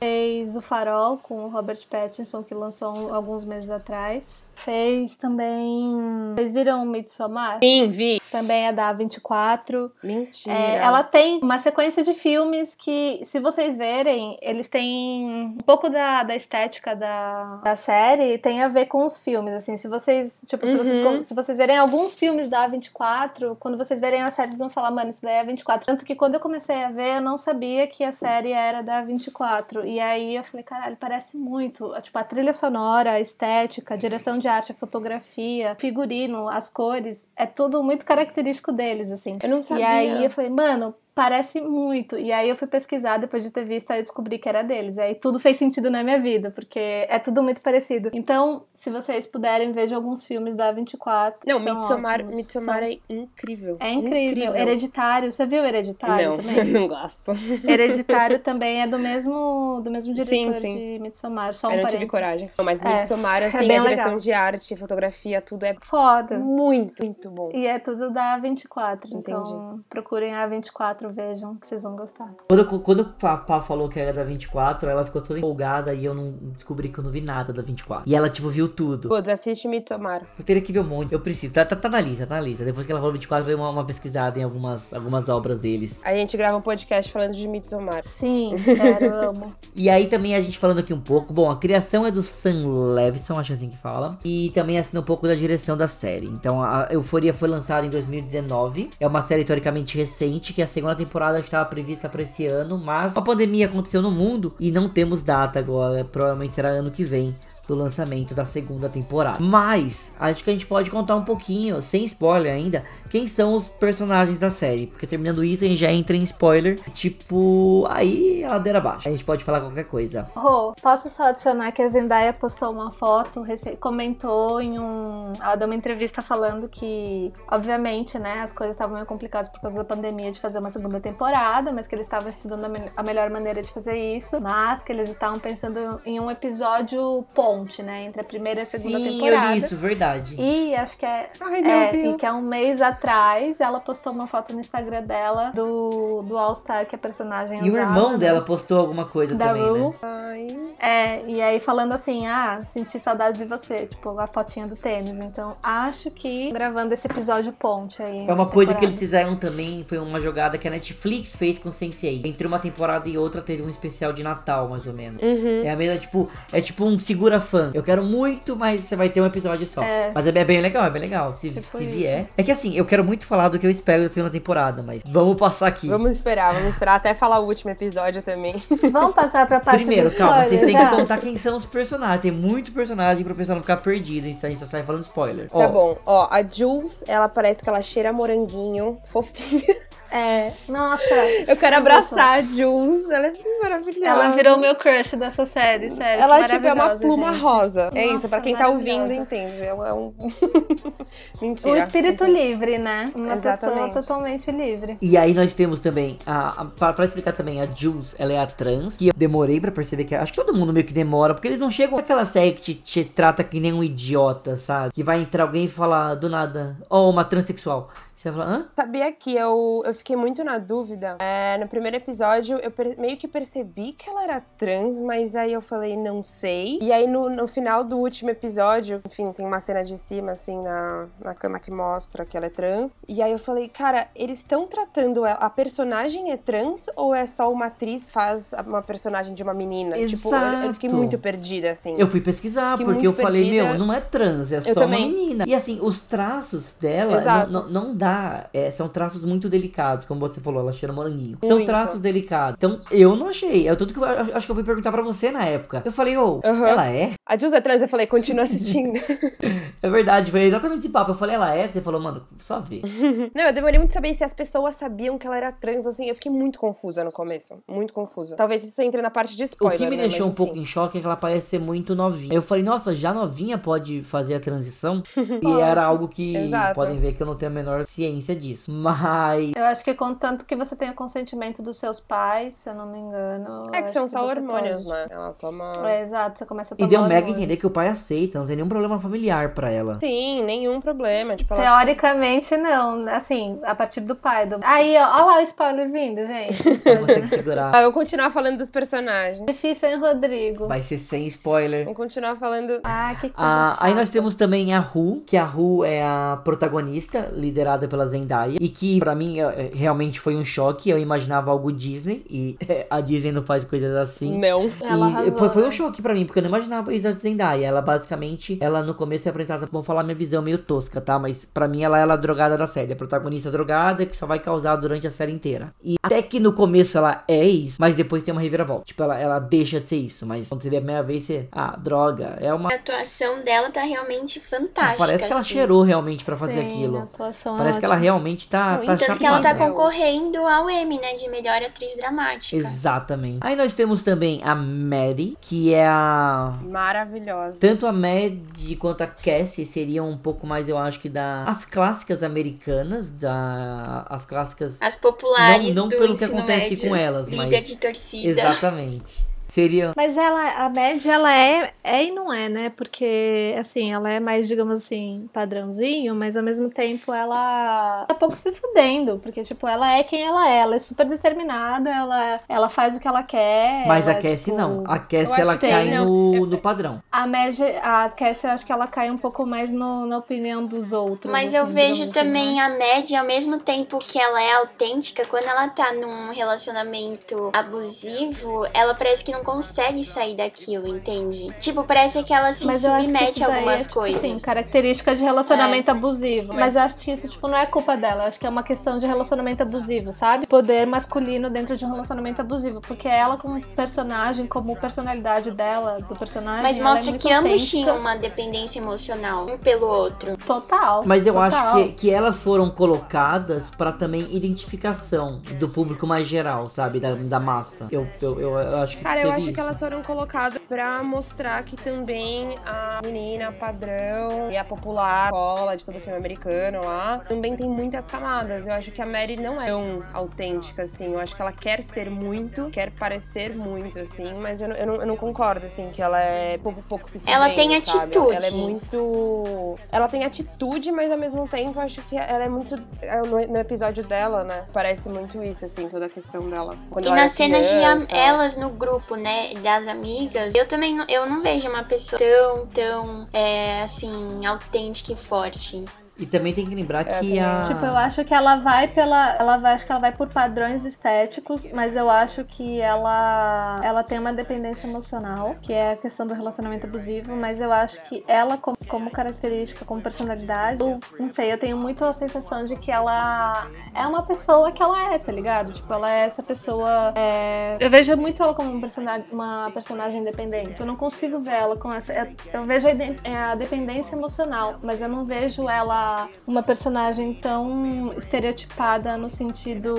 Fez O Farol com o Robert Pattinson, que lançou alguns meses atrás. Fez também. Vocês viram Midsommar? Sim, vi. também é da 24. Mentira. É, ela tem uma sequência de filmes que, se vocês verem, eles têm um pouco da, da estética da, da série tem a ver com os filmes, assim, se vocês, tipo, se, Uhum. vocês, se vocês verem alguns filmes da 24, quando vocês verem a série, vocês vão falar, mano, isso daí é 24. Tanto que quando eu comecei a ver, eu não sabia que a série era da 24. E aí eu falei, caralho, parece muito. Tipo, a trilha sonora, a estética, a direção de arte, a fotografia, figurino, as cores, é tudo muito característico deles, assim. Eu não sabia. E aí eu falei, mano, parece muito. E aí eu fui pesquisar depois de ter visto, aí eu descobri que era deles. Aí tudo fez sentido na minha vida, porque é tudo muito parecido. Então, se vocês puderem, vejam alguns filmes da 24. Não, Midsommar, ótimos. Midsommar São- é incrível. É incrível. Hereditário. Você viu Hereditário Não, também? não gosto. Hereditário também é do mesmo, do mesmo diretor sim. de Midsommar. Só um eu não tive coragem. Não, mas É, Midsommar, é assim, bem a direção legal. de arte, fotografia, tudo é Foda. muito, muito bom. E é tudo da 24. Entendi. Então, procurem a 24, vejam, que vocês vão gostar. Quando, quando o Papá falou que era da 24, ela ficou toda empolgada e eu não descobri que eu não vi nada da 24. E ela, tipo, viu tudo. Putz, assiste Midsommar. Eu teria que ver um monte. Eu preciso. Tá, tá, tá na lista, tá na lista. Depois que ela falou 24, eu dei uma, uma pesquisada em algumas, algumas obras deles. A gente grava um podcast falando de Midsommar. Sim, quero, amo. E aí também a gente falando aqui um pouco. Bom, a criação é do Sam Levinson, acho assim que fala. E também assina um pouco da direção da série. Então a Euforia foi lançada em 2019. É uma série teoricamente recente, que a segunda temporada estava prevista para esse ano. Mas a pandemia aconteceu no mundo e não temos data agora. Provavelmente será ano que vem. Do lançamento da segunda temporada. Mas, acho que a gente pode contar um pouquinho, sem spoiler ainda, quem são os personagens da série. Porque terminando isso, a gente já entra em spoiler. Tipo, aí a ladeira abaixo. A gente pode falar qualquer coisa. Rô, posso só adicionar que a Zendaya postou uma foto, comentou em um. Ela deu uma entrevista falando que, obviamente, né, as coisas estavam meio complicadas por causa da pandemia de fazer uma segunda temporada, mas que eles estavam estudando a, me- a melhor maneira de fazer isso, mas que eles estavam pensando em um episódio ponte, né, entre a primeira e a segunda Sim, temporada. eu li isso, verdade. E acho que é Ai, meu é, Deus. e que há um mês atrás ela postou uma foto no Instagram dela do, do All-Star que a personagem E o irmão né? dela postou alguma coisa da também, Rue. né? Ai. É, e aí falando assim, ah, senti saudade de você, tipo, a fotinha do tênis. Então, acho que gravando esse episódio ponte aí. É uma coisa que eles fizeram também, foi uma jogada que a Netflix fez com Sense8. Entre uma temporada e outra teve um especial de Natal, mais ou menos. Uhum. É a mesma, tipo, é tipo um segura fã. Eu quero muito, mas você vai ter um episódio só. É. Mas é bem, é legal, é bem legal. Se, Tipo se isso. vier. É que assim, eu quero muito falar do que eu espero da segunda temporada, mas vamos passar aqui. Vamos esperar, vamos esperar até falar o último episódio também. Vamos passar pra parte Primeiro, calma, vocês têm que contar quem são os personagens. Tem muito personagem pro pessoal não ficar perdido. Isso a gente só sai falando spoiler. Tá bom. Ó, a Jules, ela parece que ela cheira moranguinho, fofinha. É, nossa, Eu quero abraçar a Jules, ela é maravilhosa. ela virou meu crush dessa série, sério. Ela, que tipo, é uma pluma gente. rosa. É Nossa, isso, pra quem tá ouvindo, entende. É um... é um- Mentira. O espírito livre, né? Uma pessoa Exatamente. totalmente livre. E aí nós temos também, a, a, pra, pra explicar também, a Jules, ela é a trans, que eu demorei pra perceber que, acho que todo mundo meio que demora, porque eles não chegam naquela série que te, te trata que nem um idiota, sabe? Que vai entrar alguém e falar do nada, ó, uma transexual. Você vai falar, hã? Sabia que eu, eu fiquei muito na dúvida. É, no primeiro episódio, eu per- meio que percebi que ela era trans, mas aí eu falei, não sei. E aí no, no final do último episódio, enfim, tem uma cena de cima, assim, na, na cama que mostra que ela é trans. E aí eu falei, cara, eles estão tratando ela. A personagem é trans ou é só uma atriz faz uma personagem de uma menina? Tipo, eu, eu fiquei Exato. muito perdida, assim. Eu fui pesquisar, Fiquei porque eu muito falei, perdida. meu, não é trans, é Eu só também. uma menina. E assim, os traços dela Exato. não, não, dá. é, são traços muito delicados, como você falou, ela cheira moranguinho. São Muito. traços delicados. Então, eu não achei. É tudo que eu, acho que eu fui perguntar pra você na época. Eu falei, ô, Aham. ela é? A Jules é trans, eu falei, continua assistindo. É verdade, foi exatamente esse papo. Eu falei, ela é? Você falou, mano, só vê. Não, eu demorei muito saber se as pessoas sabiam que ela era trans, assim, eu fiquei muito confusa no começo. Muito confusa. Talvez isso entre na parte de O spoiler, que me né? deixou Mas, um pouco em choque é que ela parece ser muito novinha. Eu falei, nossa, já novinha pode fazer a transição? e era algo que Exato. podem ver que eu não tenho a menor ciência disso. Mas. Eu acho que contanto que você tenha o consentimento dos seus pais, se eu não me engano. É que são só hormônios, pode. né? Ela toma. É, exato, você começa a E tomar a Meg entender que o pai aceita, não tem nenhum problema familiar pra ela. Sim, nenhum problema. Tipo, ela... Teoricamente, não. Assim, a partir do pai. Do... Aí, ó, olha lá o spoiler vindo, gente. Não consegue segurar. Ah, eu vou continuar falando dos personagens. Difícil, hein, Rodrigo? Vai ser sem spoiler. Vou continuar falando. Ah, que coisa Ah, aí nós temos também a Ru, que a Ru é a protagonista, liderada pela Zendaya, e que pra mim é, é, realmente foi um choque. Eu imaginava algo Disney e a Disney não faz coisas assim. Não. Ela e arrasou, foi, foi um né? choque pra mim, porque eu não imaginava isso da Zendaya. Ela basicamente, ela no começo é apresentada, vamos falar minha visão meio tosca, tá? Mas pra mim ela é a drogada da série, a protagonista drogada que só vai causar durante a série inteira. E até que no começo ela é isso, mas depois tem uma reviravolta. Tipo, ela, ela deixa de ser isso, mas quando você vê a primeira vez, você, ah, droga, é uma A atuação dela tá realmente fantástica. Parece que ela assim. cheirou realmente pra fazer Sim, a aquilo. é Parece que ela realmente tá, tá Tanto que ela tá concorrendo ao Emmy, né? De melhor atriz dramática. Exatamente. Aí nós temos também a Maddie, que é a. Maravilhosa. Tanto a Maddie quanto a Cassie seriam um pouco mais, eu acho que da. As clássicas americanas, da. As clássicas. As populares Não- não do pelo que acontece médio, com elas, líder mas- de torcida. Exatamente. Seria. Mas ela, a Mad, ela é, é e não é, né? Porque, assim, ela é mais, digamos assim, padrãozinho, mas ao mesmo tempo ela tá pouco se fudendo. Porque, tipo, ela é quem ela é. Ela é super determinada, ela, ela faz o que ela quer. Mas a ela, Cassie tipo, não. A Cassie ela cai tem, no, no padrão. A Mad, a Cassie, eu acho que ela cai um pouco mais no- na opinião dos outros. Mas assim, eu vejo assim, também né? a média, ao mesmo tempo que ela é autêntica, quando ela tá num relacionamento abusivo, ela parece que não consegue sair daquilo, entende? Tipo, parece que ela se Mas submete a daí algumas é, tipo coisas. assim, característica de relacionamento abusivo. Mas eu acho que isso, tipo, não é culpa dela. Eu acho que é uma questão de relacionamento abusivo, sabe? Poder masculino dentro de um relacionamento abusivo. Porque ela, como personagem, como personalidade dela, do personagem. Mas ela é mostra muito que ambos autêntica. tinham uma dependência emocional um pelo outro. Total. Mas eu total. acho que, que elas foram colocadas pra também identificação do público mais geral, sabe? Da, da massa. Eu, eu, eu, eu acho que Cara, eu acho isso. que elas foram colocadas pra mostrar que também a menina padrão e a popular escola de todo filme americano lá também tem muitas camadas. Eu acho que a Mary não é tão autêntica assim. Eu acho que ela quer ser muito, quer parecer muito, assim, mas eu, não- eu, não, eu não concordo, assim, que ela é pouco, pouco se fudendo, Ela tem sabe? atitude. Ela é muito. Ela tem atitude, mas ao mesmo tempo eu acho que ela é muito. é, No, episódio dela, né? Parece muito isso, assim, toda a questão dela. Quando E nas cenas de elas no grupo, né, das amigas, eu também eu não vejo uma pessoa tão, tão, é, assim, autêntica e forte. E também tem que lembrar que também. a. Tipo, eu acho que ela vai pela. Ela vai, acho que ela vai por padrões estéticos, mas eu acho que ela. Ela tem uma dependência emocional, que é a questão do relacionamento abusivo, mas eu acho que ela, como, como característica, como personalidade, eu não sei, eu tenho muito a sensação de que ela é uma pessoa que ela é, tá ligado? Tipo, ela é essa pessoa. é, Eu vejo muito ela como um personagem, uma personagem independente. Eu não consigo ver ela com essa. Eu vejo a ide- a dependência emocional, mas eu não vejo ela uma personagem tão estereotipada no sentido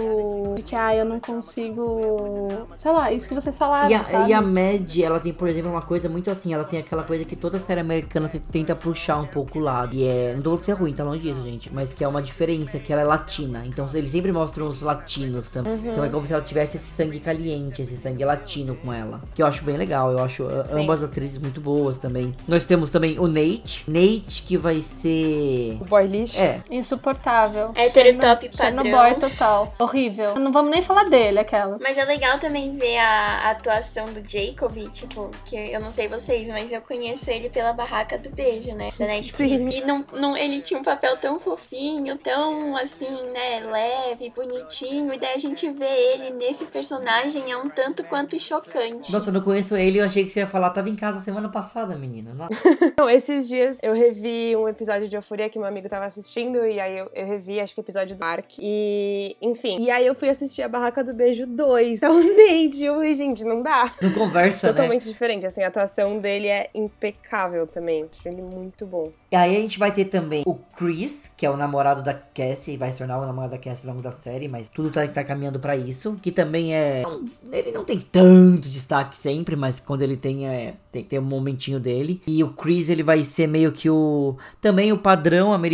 de que, ah, eu não consigo. Sei lá, isso que vocês falaram. E a, sabe? e a Mad, ela tem, por exemplo, uma coisa muito assim, ela tem aquela coisa que toda série americana te- tenta puxar um pouco o lado. E é. Não tô que é ruim, tá longe disso, gente. Mas que é uma diferença, que ela é latina. Então eles sempre mostram os latinos também. Então é como se ela tivesse esse sangue caliente, esse sangue latino com ela. Que eu acho bem legal. Eu acho Sim. ambas atrizes muito boas também. Nós temos também o Nate. Nate, que vai ser. O boy lixo. É, Insuportável. Hétero top padrão. boy total. Horrível. Não vamos nem falar dele, aquela. Mas é legal também ver a, a atuação do Jacob, tipo, que eu não sei vocês, mas eu conheço ele pela Barraca do Beijo, né? Da Netflix. Sim. E não, não, ele tinha um papel tão fofinho, tão assim, né, leve, bonitinho. E daí a gente vê ele nesse personagem é um tanto quanto chocante. Nossa, eu não conheço ele, eu achei que você ia falar, tava em casa semana passada, menina. Não, esses dias eu revi um episódio de Euforia que meu amigo tava assistindo, e aí eu, eu revi, acho que o episódio do Mark. E, enfim. E aí eu fui assistir a Barraca do Beijo 2. É o Nate. Eu falei, gente, não dá. Não conversa, né? Totalmente diferente. Assim, a atuação dele é impecável também. Acho ele muito bom. E aí a gente vai ter também o Chris, que é o namorado da Cassie, vai se tornar o namorado da Cassie ao longo da série, mas tudo tá, tá caminhando pra isso. Que também é. não- ele não tem tanto destaque sempre, mas quando ele tem, é, tem, tem um momentinho dele. E o Chris, ele vai ser meio que o. Também o padrão americano,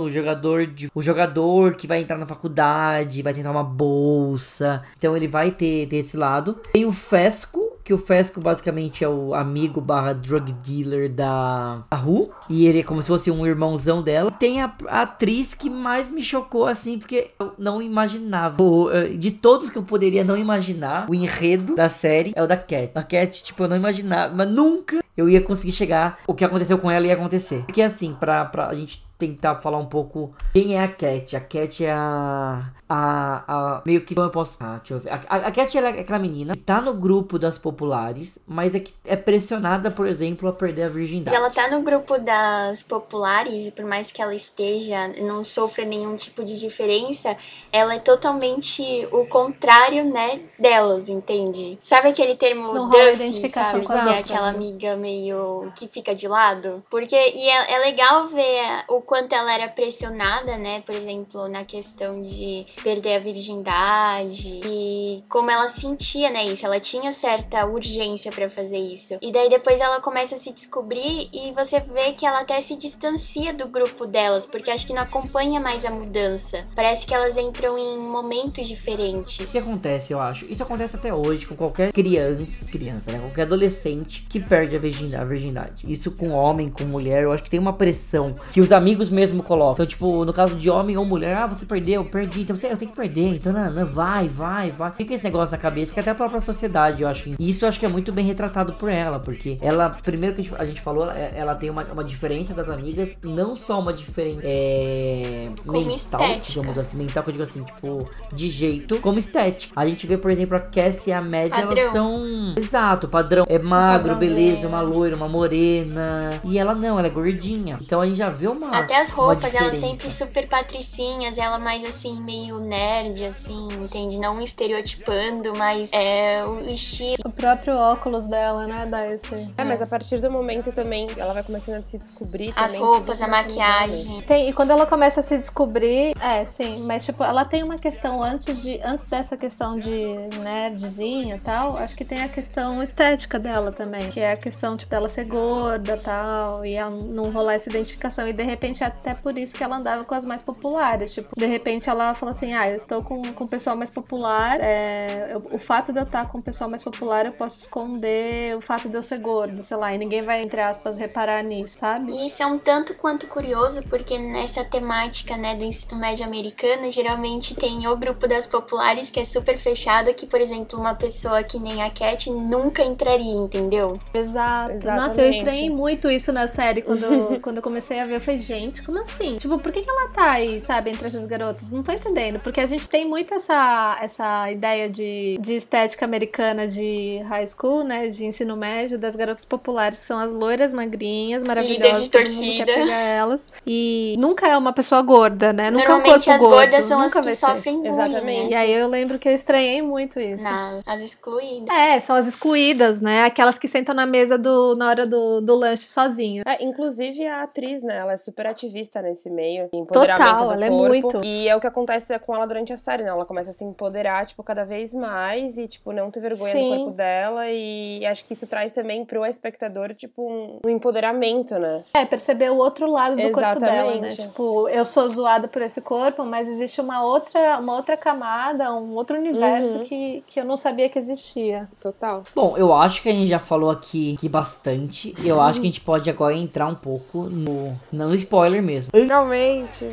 o jogador de. O jogador que vai entrar na faculdade, vai tentar uma bolsa. Então ele vai ter, ter esse lado. Tem o Fesco. que o Fesco basicamente é o amigo barra drug dealer da, da Ru. E ele é como se fosse um irmãozão dela. Tem a, a atriz que mais me chocou, assim, porque eu não imaginava. O, eh, de todos que eu poderia não imaginar, o enredo da série é o da Cat. A Cat, tipo, eu não imaginava, mas nunca eu ia conseguir chegar. O que aconteceu com ela ia acontecer. Porque assim, pra, pra a gente tentar falar um pouco quem é a Cat. A Cat é a. A. a meio que. Como eu posso. Ah, deixa eu ver. A, a, a Cat é aquela menina que tá no grupo das populares, mas é que é pressionada, por exemplo, a perder a virgindade. Ela tá no grupo das populares e por mais que ela esteja, não sofra nenhum tipo de diferença, ela é totalmente o contrário, né, delas, entende? Sabe aquele termo Não rola Duffy, identificação sabe? com as Que é aquela amiga meio que fica de lado? Porque e é, é legal ver o quanto ela era pressionada, né, por exemplo, na questão de perder a virgindade e como ela sentia, né, isso. Ela tinha certa urgência pra fazer isso. E daí depois ela começa a se descobrir e você vê que ela até se distancia do grupo delas, porque acho que não acompanha mais a mudança. Parece que elas entram em momentos diferentes. O que acontece, eu acho? Isso acontece até hoje com qualquer criança, criança, né? Qualquer adolescente que perde a virgindade. Isso com homem, com mulher, eu acho que tem uma pressão que os amigos mesmo colocam. Então, tipo, no caso de homem ou mulher, ah, você perdeu, perdi, então você, eu tenho que perder, então não, não, vai, vai, vai. Fica esse negócio na cabeça que até a própria sociedade, eu acho que isso eu acho que é muito bem retratado por ela, porque ela, primeiro que a gente, a gente falou, ela, ela tem uma, uma diferença das amigas, não só uma diferença é, mental, estética. digamos assim, mental que eu digo assim, tipo, de jeito, como estética. A gente vê, por exemplo, a Cassie e a Média, elas são. Exato, padrão. É magro, beleza, uma loira, uma morena. E ela não, ela é gordinha. Então a gente já vê uma. Até as roupas, elas diferença. sempre super patricinhas, ela mais assim, meio nerd, assim, entende? Não estereotipando, mas é o estilo. O próprio óculos dela, né, dá esse... É, mas a partir do momento também ela vai começando a se descobrir As também. roupas, a maquiagem. Tem, e quando ela começa a se descobrir, é, sim, mas tipo, ela tem uma questão antes de antes dessa questão de nerdzinha e tal, acho que tem a questão estética dela também, que é a questão tipo dela ser gorda, tal, e ela não rolar essa identificação e de repente é até por isso que ela andava com as mais populares, tipo, de repente ela fala assim: "Ah, eu estou com com o pessoal mais popular, é, eu- o fato de eu estar com o pessoal mais popular, eu posso esconder o fato de eu ser gorda, sei lá, e ninguém vai entre aspas reparar nisso, sabe?" E isso é um tanto quanto curioso, porque nessa temática, né, do ensino médio americano, geralmente tem o grupo das populares que é super fechado, que, por exemplo, uma pessoa que nem a Cat nunca entraria, entendeu? Exato. Exatamente. Nossa, eu estranhei muito isso na série quando, quando eu comecei a ver. Eu falei, gente, como assim? Tipo, por que, que ela tá aí, sabe, entre essas garotas? Não tô entendendo. Porque a gente tem muito essa, essa ideia de, de estética americana de high school, né? De ensino médio, das garotas populares, que são as loiras magrinhas, maravilhosas. de todo mundo quer torcida. pegar elas. E nunca é uma pessoa gorda, né? Nunca é um Normalmente corpo as gordo. gordas são nunca as que sofrem bullying, Exatamente. E né? aí eu lembro que eu estranhei muito isso. Na- as excluídas. É, são as excluídas, né? Aquelas que sentam na mesa do, na hora do, do lanche sozinho. É, inclusive a atriz, né? Ela é super ativista nesse meio. Empoderamento Total, do ela é corpo. muito. E é o que acontece com ela durante a série, né? Ela começa a se empoderar, tipo, cada vez mais e, tipo, não ter vergonha Sim. do corpo dela. E acho que isso traz também pro espectador, tipo, um, um empoderamento, né? É, perceber o outro lado do corpo dela, né? Exatamente. Tipo, eu sou zoada por esse corpo, mas existe uma outra, uma outra camada, um outro universo Uhum. que, que eu não sabia que existia. Total. Bom, eu acho que a gente já falou aqui, aqui bastante. Eu acho que a gente pode agora entrar um pouco no. Não no spoiler mesmo. Finalmente.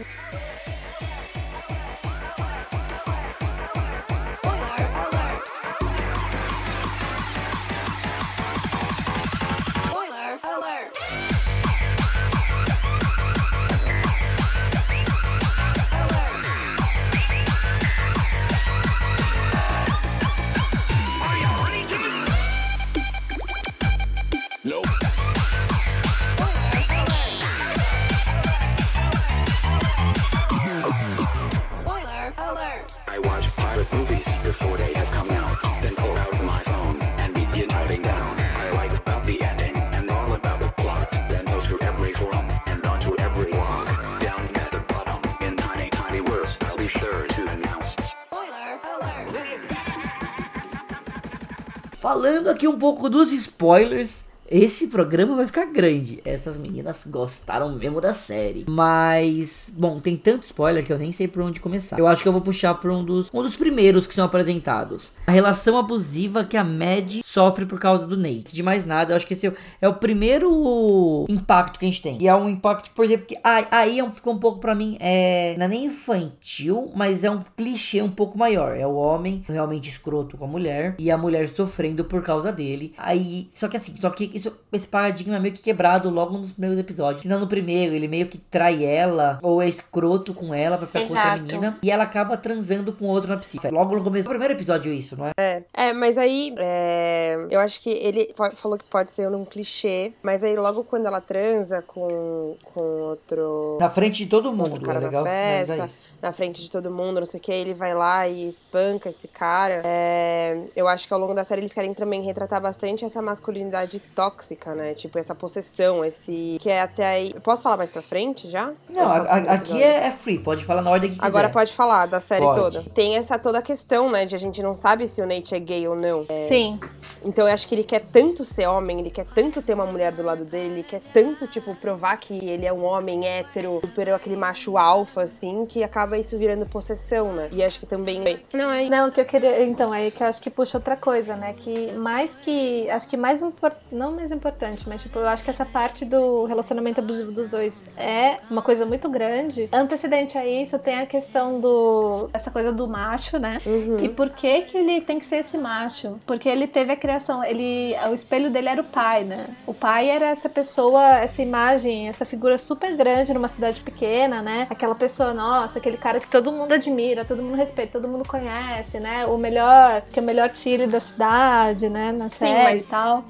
Falando aqui um pouco dos spoilers. Esse programa vai ficar grande. Essas meninas gostaram mesmo da série. Mas, bom, tem tanto spoiler que eu nem sei por onde começar. Eu acho que eu vou puxar por um dos, um dos primeiros que são apresentados. A relação abusiva que a Mad sofre por causa do Nate. De mais nada, eu acho que esse é o, é primeiro impacto que a gente tem. E é um impacto, por exemplo, que aí, é um, ficou um pouco pra mim, é, não é nem infantil, mas é um clichê um pouco maior. É o homem realmente escroto com a mulher e a mulher sofrendo por causa dele. Aí, só que assim, só que isso, esse paradigma é meio que quebrado logo nos primeiros episódios. Se não no primeiro, ele meio que trai ela ou é escroto com ela pra ficar com outra Exato. menina e ela acaba transando com outro na psique. Logo no começo do primeiro episódio isso, não é? É, é, mas aí é, eu acho que ele fa- falou que pode ser um clichê, mas aí logo quando ela transa com, com outro. Na frente de todo mundo, cara é legal na festa, na frente de todo mundo, não sei o que, ele vai lá e espanca esse cara. É, eu acho que ao longo da série eles querem também retratar bastante essa masculinidade tóxica, né? Tipo, essa possessão, esse. Que é até aí. Posso falar mais pra frente já? Não, a- a- aqui é, é free, pode falar na ordem que quiser. Agora pode falar da série Pode. toda. Tem essa toda a questão, né? De a gente não sabe se o Nate é gay ou não. Sim. Então eu acho que ele quer tanto ser homem, ele quer tanto ter uma mulher do lado dele, ele quer tanto, tipo, provar que ele é um homem hétero, super aquele macho alfa, assim, que acaba isso virando possessão, né? E acho que também. Não, é. Não, o que eu queria. Então, aí que eu acho que puxa outra coisa, né? Que mais que. Acho que mais importante. Não mais importante, mas tipo, eu acho que essa parte do relacionamento abusivo dos dois é uma coisa muito grande. Antecedente a isso, tem a questão do. essa coisa do macho, né? Uhum. E por que que ele tem que ser esse macho? Porque ele teve a criação, ele, o espelho dele era o pai, né? O pai era essa pessoa, essa imagem, essa figura super grande numa cidade pequena, né? Aquela pessoa, nossa, aquele cara que todo mundo admira, todo mundo respeita, todo mundo conhece, né? O melhor, que é o melhor tiro da cidade, né? Na série mas- e tal.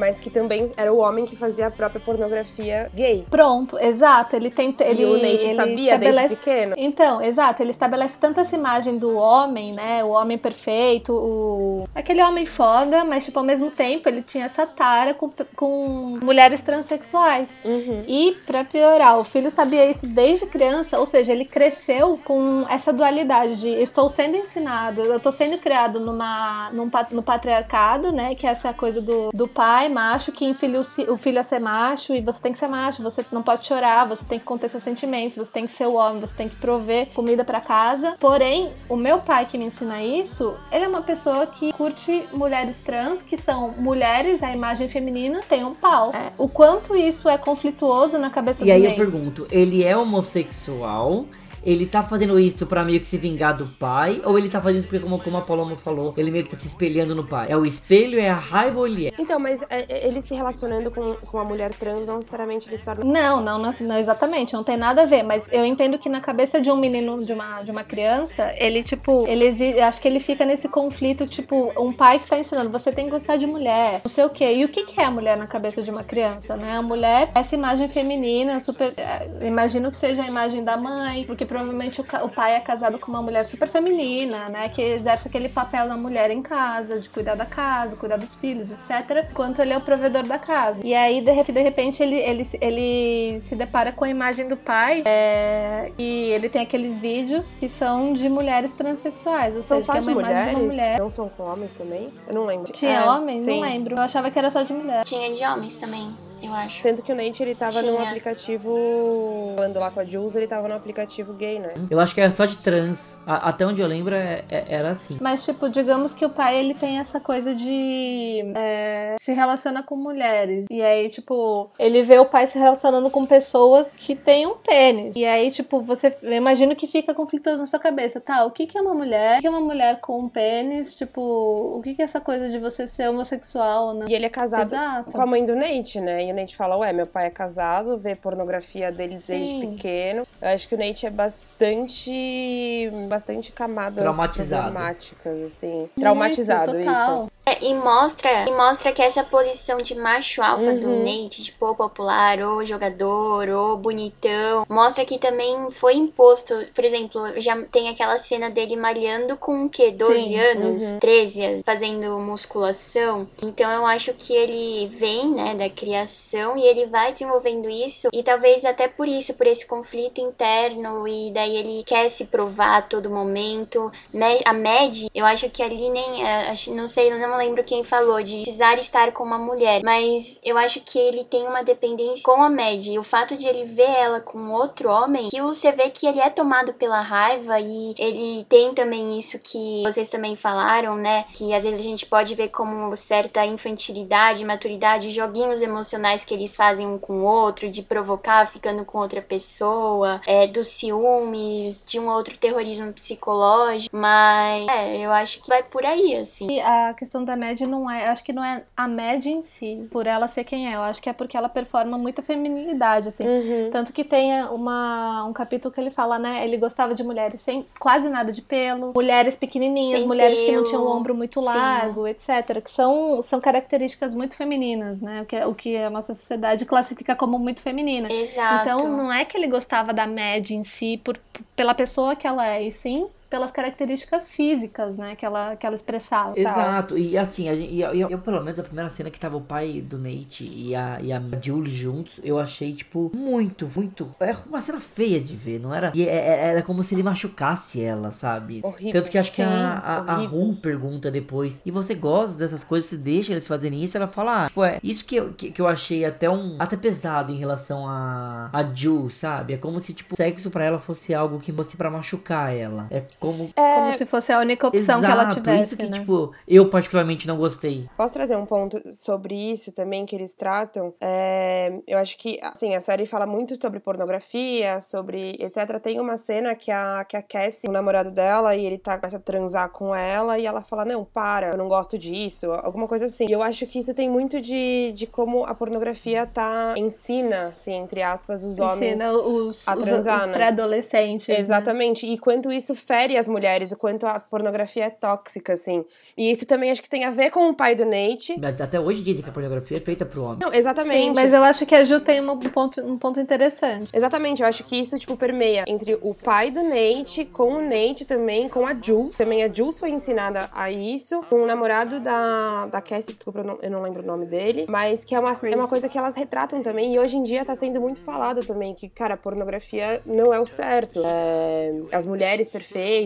Mas que também era o homem que fazia a própria pornografia gay. Pronto, exato. Ele tem, ele, e o Nate ele sabia desde estabelece pequeno. Então, exato, ele estabelece tanto essa imagem do homem, né? O homem perfeito, o. aquele homem foda, mas, tipo, ao mesmo tempo ele tinha essa tara com, com mulheres transexuais. Uhum. E, pra piorar, o filho sabia isso desde criança, ou seja, ele cresceu com essa dualidade de estou sendo ensinado, eu estou sendo criado numa, num, no patriarcado, né? Que é essa coisa do, do pai macho que enfilha o, filho a ser macho e você tem que ser macho, você não pode chorar, você tem que conter seus sentimentos, você tem que ser o homem, você tem que prover comida pra casa. Porém, o meu pai que me ensina isso, ele é uma pessoa que curte mulheres trans, que são mulheres, a imagem feminina tem um pau. É, O quanto isso é conflituoso na cabeça E do aí eu pergunto, ele é homossexual? Ele tá fazendo isso pra meio que se vingar do pai? Ou ele tá fazendo isso porque, como, como a Paloma falou, ele meio que tá se espelhando no pai? É o espelho, é a raiva ou ele é? Então, mas é, é, ele se relacionando com, com uma mulher trans, não necessariamente ele torna. Não, não, não, não exatamente, não tem nada a ver, mas eu entendo que na cabeça de um menino, de uma, de uma criança, ele, tipo, ele exi- acho que ele fica nesse conflito, tipo, um pai que tá ensinando, você tem que gostar de mulher, não sei o quê. E o que, que é a mulher na cabeça de uma criança, né? A mulher, essa imagem feminina, super. eh, Imagino que seja a imagem da mãe, porque provavelmente o, o pai é casado com uma mulher super feminina, né? Que exerce aquele papel da mulher em casa, de cuidar da casa, cuidar dos filhos, etc. Enquanto ele é o provedor da casa. E aí, de, de repente, ele, ele, se- ele se depara com a imagem do pai é, e ele tem aqueles vídeos que são de mulheres transexuais, ou São seja, só que é de uma imagem de mulheres? uma mulher. Não são com homens também? Eu não lembro. Tinha É, homens? sim. Não lembro. Eu achava que era só de mulher. Tinha de homens também, eu acho. Tanto que o Nate, ele tava num Tinha. aplicativo. Falando lá com a Jules, ele tava num aplicativo gay, né? Eu acho que era só de trans. A- até onde eu lembro, é- é- era assim. Mas, tipo, digamos que o pai, ele tem essa coisa de... é, se relaciona com mulheres. E aí, tipo, ele vê o pai se relacionando com pessoas que têm um pênis. E aí, tipo, você... Eu imagino que fica conflitoso na sua cabeça. Tá, o que que é uma mulher? O que é uma mulher com um pênis? Tipo, o que que é essa coisa de você ser homossexual não? E ele é casado Exato. com a mãe do Nate, né? E o Nate fala, ué, meu pai é casado, vê pornografia deles desde pequeno. Eu acho que o Nate é bastante. bastante camadas Traumatizado. problemáticas, assim. Traumatizado, Muito, isso. É, e mostra, e mostra que essa posição de macho alfa do Uhum. Nate, tipo, ou popular, ou jogador, ou bonitão, mostra que também foi imposto, por exemplo, já tem aquela cena dele malhando com o quê? 12 Sim, anos, uhum. 13, fazendo musculação. Então eu acho que ele vem, né, da criação e ele vai desenvolvendo isso, e talvez até por isso, por esse conflito interno, e daí ele quer se provar a todo momento. Me- A Mad, eu acho que ali nem, eh, não sei, não não lembro quem falou de precisar estar com uma mulher, mas eu acho que ele tem uma dependência com a Mad. E o fato de ele ver ela com outro homem, que você vê que ele é tomado pela raiva e ele tem também isso que vocês também falaram, né? Que às vezes a gente pode ver como certa infantilidade, maturidade, joguinhos emocionais que eles fazem um com o outro, de provocar ficando com outra pessoa, é, do ciúmes, de um outro terrorismo psicológico. Mas é, eu acho que vai por aí, assim. E a questão da Mad não é. Acho que não é a Mad em si, por ela ser quem é. Eu acho que é porque ela performa muita feminilidade, assim. Uhum. Tanto que tem uma, um capítulo que ele fala, né? Ele gostava de mulheres sem quase nada de pelo, mulheres pequenininhas, Sem mulheres que não pelo. tinham o ombro muito Sim. largo, etc. Que são, são características muito femininas, né? O que, o que a nossa sociedade classifica como muito feminina. Exato. Então não é que ele gostava da Mad em si por, pela pessoa que ela é, e sim pelas características físicas, né, que ela, que ela expressava. tal. Exato, e assim, a gente, e eu, eu, pelo menos a primeira cena que tava o pai do Nate e a, e a Julie juntos, eu achei, tipo, muito, muito. É uma cena feia de ver, não era? E é- é- era como se ele machucasse ela, sabe? Horrível. Tanto que acho que Sim, a, a, a horrível. Ru pergunta depois, e você gosta dessas coisas, você deixa eles fazerem isso? Ela fala, ah, tipo, é isso que eu, que, que eu achei até um. Até pesado em relação a. a Ju, sabe? É como se, tipo, sexo pra ela fosse algo que fosse pra machucar ela. É como. Como se fosse a única opção que ela Exato, tivesse, isso que, né? tipo, eu particularmente não gostei. Posso trazer um ponto sobre isso também que eles tratam? É, eu acho que, assim, a série fala muito sobre pornografia, sobre etc. Tem uma cena que a, que a Cassie, o namorado dela, e ele tá, começa a transar com ela e ela fala, não, para, eu não gosto disso, alguma coisa assim. E eu acho que isso tem muito de, de como a pornografia tá, ensina, assim, entre aspas, os homens Ensina os, a os, transar, os né? pré-adolescentes. né? Exatamente. E quanto isso fere as mulheres, o quanto a pornografia é tóxica, assim. E isso também acho que tem a ver com o pai do Nate. Até hoje dizem que a pornografia é feita pro homem. Não, exatamente. Sim, mas eu acho que a Ju tem um ponto, um ponto interessante. Exatamente, eu acho que isso, tipo, permeia entre o pai do Nate, com o Nate também, com a Jules. Também a Jules foi ensinada a isso. Com o namorado da, da Cassie, desculpa, eu não, eu não lembro o nome dele. Mas que é uma, é uma coisa que elas retratam também. E hoje em dia tá sendo muito falado também. Que, cara, a pornografia não é o certo. É, as mulheres perfeitas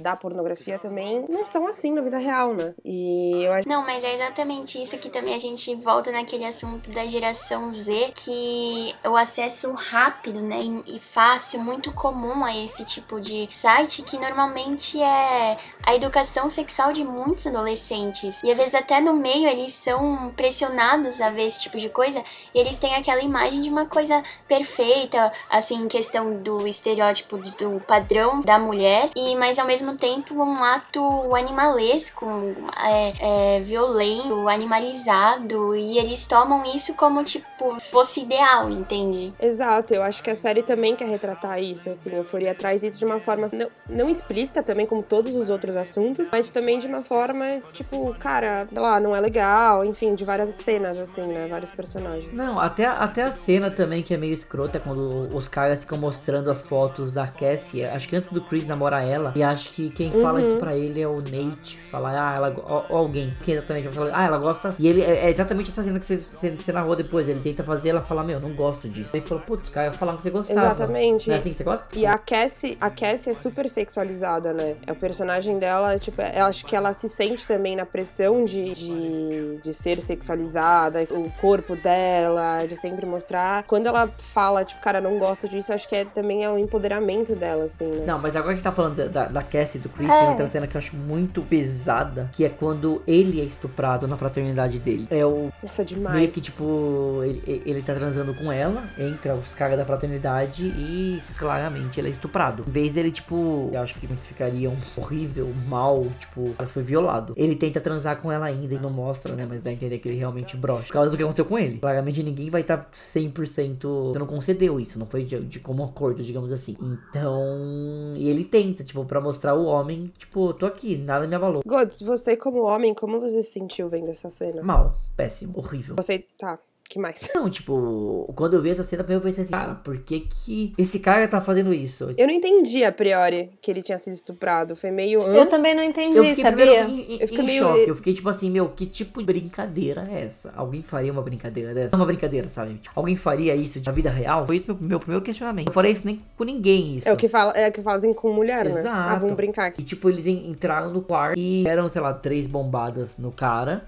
da pornografia também não são assim na vida real, né? E eu acho Não, mas é exatamente isso que também a gente volta naquele assunto da geração Z, que o acesso rápido, né, e fácil, muito comum a esse tipo de site, que normalmente é a educação sexual de muitos adolescentes. E às vezes até no meio eles são pressionados a ver esse tipo de coisa, e eles têm aquela imagem de uma coisa perfeita, assim, em questão do estereótipo do padrão da mulher, e mas ao mesmo tempo um ato animalesco, é, é, violento, animalizado, e eles tomam isso como tipo fosse ideal, entende? Exato, eu acho que a série também quer retratar isso, assim, eu foria atrás disso de uma forma não, não explícita também, como todos os outros assuntos, mas também de uma forma, tipo, cara, sei lá, não é legal, enfim, de várias cenas, assim, né, vários personagens. Não, até, até a cena também que é meio escrota, quando os caras ficam mostrando as fotos da Cassie, acho que antes do Chris namorar ela, e acho que quem fala isso pra ele é o Nate, fala, ah, ela, ou, alguém, que exatamente, fala, ah, ela gosta assim. E ele, é, é exatamente essa cena que você, você, você narrou depois, ele tenta fazer, ela fala, meu, não gosto disso. Ele falou, putz, cara, falaram que você gostava. Exatamente. Não é assim que você gosta? E a Cassie, a Cassie é super sexualizada, né? É o personagem dela, tipo, eu acho que ela se sente também na pressão de, de, de ser sexualizada, o corpo dela, de sempre mostrar. Quando ela fala, tipo, cara, não gosto disso, acho que é, também é o empoderamento dela, assim, né? Não, mas agora que a gente tá falando da, da, da Cassie do Chris, É. tem outra cena que eu acho muito pesada, que é quando ele é estuprado na fraternidade dele. É o Nossa, demais. Meio que, tipo, ele, ele tá transando com ela, entra os caras da fraternidade e claramente ele é estuprado. Em vez dele, tipo, eu acho que ficaria um horrível, mal, tipo, ela foi violado. Ele tenta transar com ela ainda e não mostra, né? Mas dá a entender que ele realmente brocha. Por causa do que aconteceu com ele. Claramente ninguém vai estar tá 100%. Você não concedeu isso, não foi de, de como acordo, digamos assim. Então. E ele tipo, pra mostrar o homem, tipo, tô aqui, nada me abalou. Gods, você como homem, como você se sentiu vendo essa cena? Mal, péssimo, horrível. Você, tá, que mais? Não, tipo, quando eu vi essa cena, eu pensei assim, cara, por que que esse cara tá fazendo isso? Eu não entendi a priori que ele tinha sido estuprado. Foi meio. hã? Eu também não entendi, Eu fiquei sabia? primeiro em, em- Eu fiquei em meio- choque. Eu fiquei tipo assim, meu, que tipo de brincadeira é essa? Alguém faria uma brincadeira dessa? Não é uma brincadeira, sabe? Tipo, alguém faria isso na vida real? Foi isso meu, meu primeiro questionamento. Eu faria isso nem com ninguém, isso. É o que, fala, é o que fazem com mulher, né? Exato. Ah, vamos brincar aqui. E tipo, eles en- entraram no quarto e deram, sei lá, três bombadas no cara.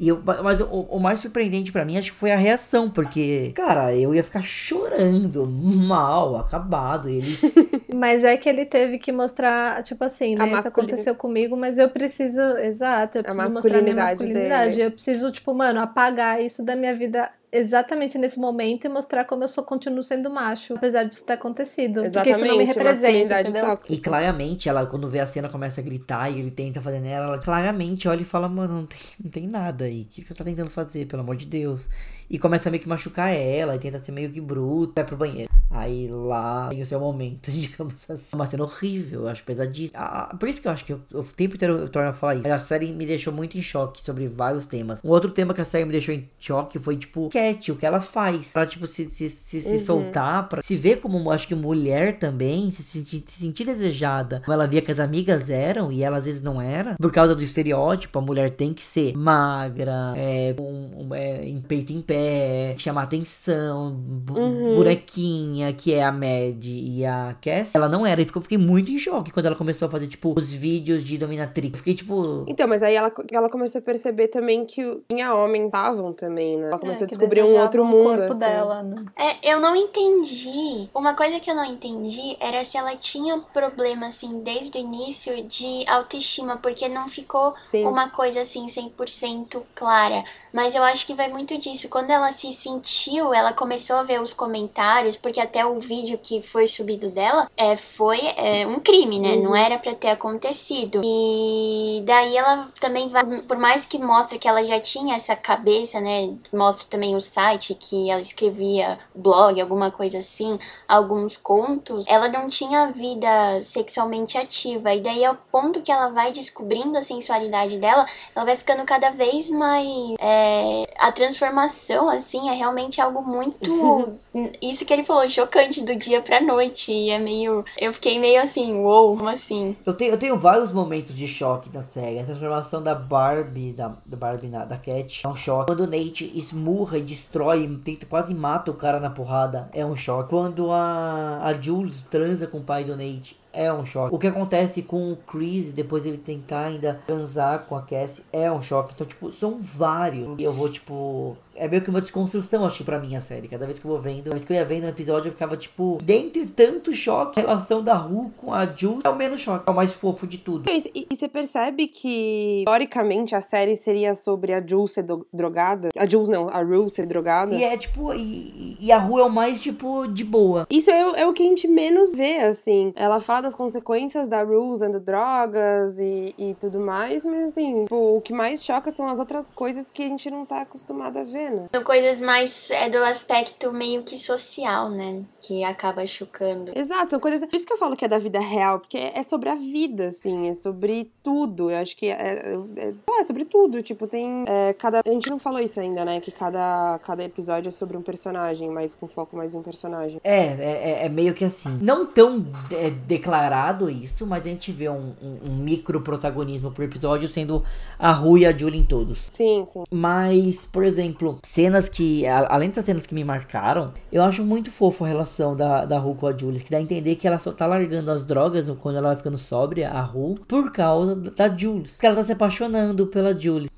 E eu, mas o, o mais surpreendente pra mim acho que foi a reação, porque, cara, eu ia ficar chorando, mal, acabado. Ele. Mas é que ele teve que mostrar, tipo assim, A né? Isso aconteceu comigo, mas eu preciso. Exato, eu A preciso mostrar minha masculinidade masculinidade. dele. Eu preciso, tipo, mano, apagar isso da minha vida exatamente nesse momento e mostrar como eu sou, continuo sendo macho, apesar disso ter acontecido. porque isso não me Exatamente, representa. masculinidade Entendeu? tóxica. E claramente, ela, quando vê a cena, começa a gritar e ele tenta fazer nela, ela claramente olha e fala, mano, não tem, não tem nada aí. O que você tá tentando fazer, pelo amor de Deus? E começa a meio que machucar ela, e tenta ser meio que bruto, vai pro banheiro. Aí lá tem o seu momento, digamos assim. Uma cena horrível, eu acho pesadíssima. Ah, por isso que eu acho que eu- o tempo inteiro eu torno a falar isso. A série me deixou muito em choque sobre vários temas. Um outro tema que a série me deixou em choque foi, tipo, O que ela faz. Pra, tipo, se, se, se, se Uhum. soltar, pra se ver como, acho que mulher também, se sentir, se sentir desejada. Como ela via que as amigas eram, e ela às vezes não era. Por causa do estereótipo, a mulher tem que ser magra, é, um, um- é, em peito em pé, chamar atenção, bu- Uhum. bonequinha, que é a Mad e a Cass. Ela não era, e ficou- fiquei muito em choque quando ela começou a fazer, tipo, os vídeos de dominatrix. Fiquei, tipo... Então, mas aí ela, ela começou a perceber também que tinha homens estavam também, né? Ela começou É, a que descobrir um outro o mundo, corpo assim. dela, né? É, eu não entendi. Uma coisa que eu não entendi era se ela tinha problema, assim, desde o início de autoestima, porque não ficou Sim. uma coisa assim 100% clara. Mas eu acho que vai muito disso. Quando ela se sentiu, ela começou a ver os comentários, porque até o vídeo que foi subido dela é, foi é, um crime, né? Uhum. Não era pra ter acontecido. E daí ela também vai, por mais que mostra que ela já tinha essa cabeça, né? Mostra também o site que ela escrevia blog, alguma coisa assim, alguns contos, ela não tinha vida sexualmente ativa. E daí, ao ponto que ela vai descobrindo a sensualidade dela, ela vai ficando cada vez mais. é, a transformação, assim, é realmente algo muito. Isso que ele falou, chocante do dia pra noite. E é meio. Eu fiquei meio assim, uou, como assim? Eu tenho, eu tenho vários momentos de choque na série. A transformação da Barbie, da, da Barbie na, da Cat, é um choque. Quando o Nate esmurra e destrói, tenta, quase mata o cara na porrada, é um choque. Quando a, a Jules transa com o pai do Nate, é um choque. O que acontece com o Chris, depois ele tentar ainda transar com a Cassie, é um choque. Então, tipo, são vários. E eu vou, tipo... É meio que uma desconstrução, acho que pra mim, a série. Cada vez que eu vou vendo, cada vez que eu ia vendo um episódio, eu ficava, tipo... Dentre tanto choque, a relação da Ru com a Jules é o menos choque. É o mais fofo de tudo. E, você percebe que, teoricamente, a série seria sobre a Jules ser drogada? A Jules não, a Rue ser drogada? E é, tipo... E, e a Ru é o mais, tipo, de boa. Isso é, é o que a gente menos vê, assim. Ela fala das consequências da Rue usando drogas e, e tudo mais, mas assim, tipo, o que mais choca são as outras coisas que a gente não tá acostumado a ver, né? São coisas mais é, do aspecto meio que social, né? Que acaba chocando. Exato, são coisas. Por isso que eu falo que é da vida real, porque é, é sobre a vida, assim, é sobre tudo. Eu acho que é, é, é sobre tudo. Tipo, tem. é, cada. A gente não falou isso ainda, né? Que cada, cada episódio é sobre um personagem, mas com foco mais em um personagem. É, é, é- é meio que assim. Não tão é, declarado isso, mas a gente vê um, um, um micro protagonismo por episódio sendo a Ru e a Julie em todos. Sim, sim. Mas, por exemplo, cenas que. a- Além dessas cenas que me marcaram, eu acho muito fofo a relação da, da Ru com a Julie. Que dá a entender que ela só tá largando as drogas quando ela vai ficando sóbria, a Ru, por causa da Julie. Porque ela tá se apaixonando pela Julie.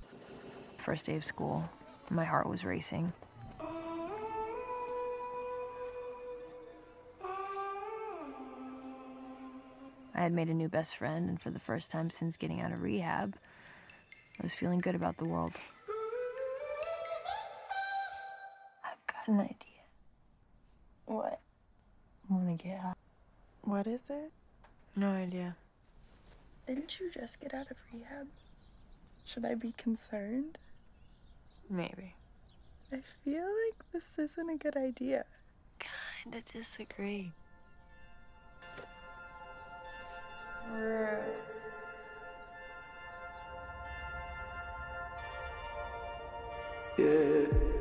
First day of school, my heart was racing. I had made a new best friend, and for the first time since getting out of rehab, I was feeling good about the world. I've got an idea. What? I want to get out. What is it? No idea. Didn't you just get out of rehab? Should I be concerned? Maybe. I feel like this isn't a good idea. Kinda disagree. Yeah.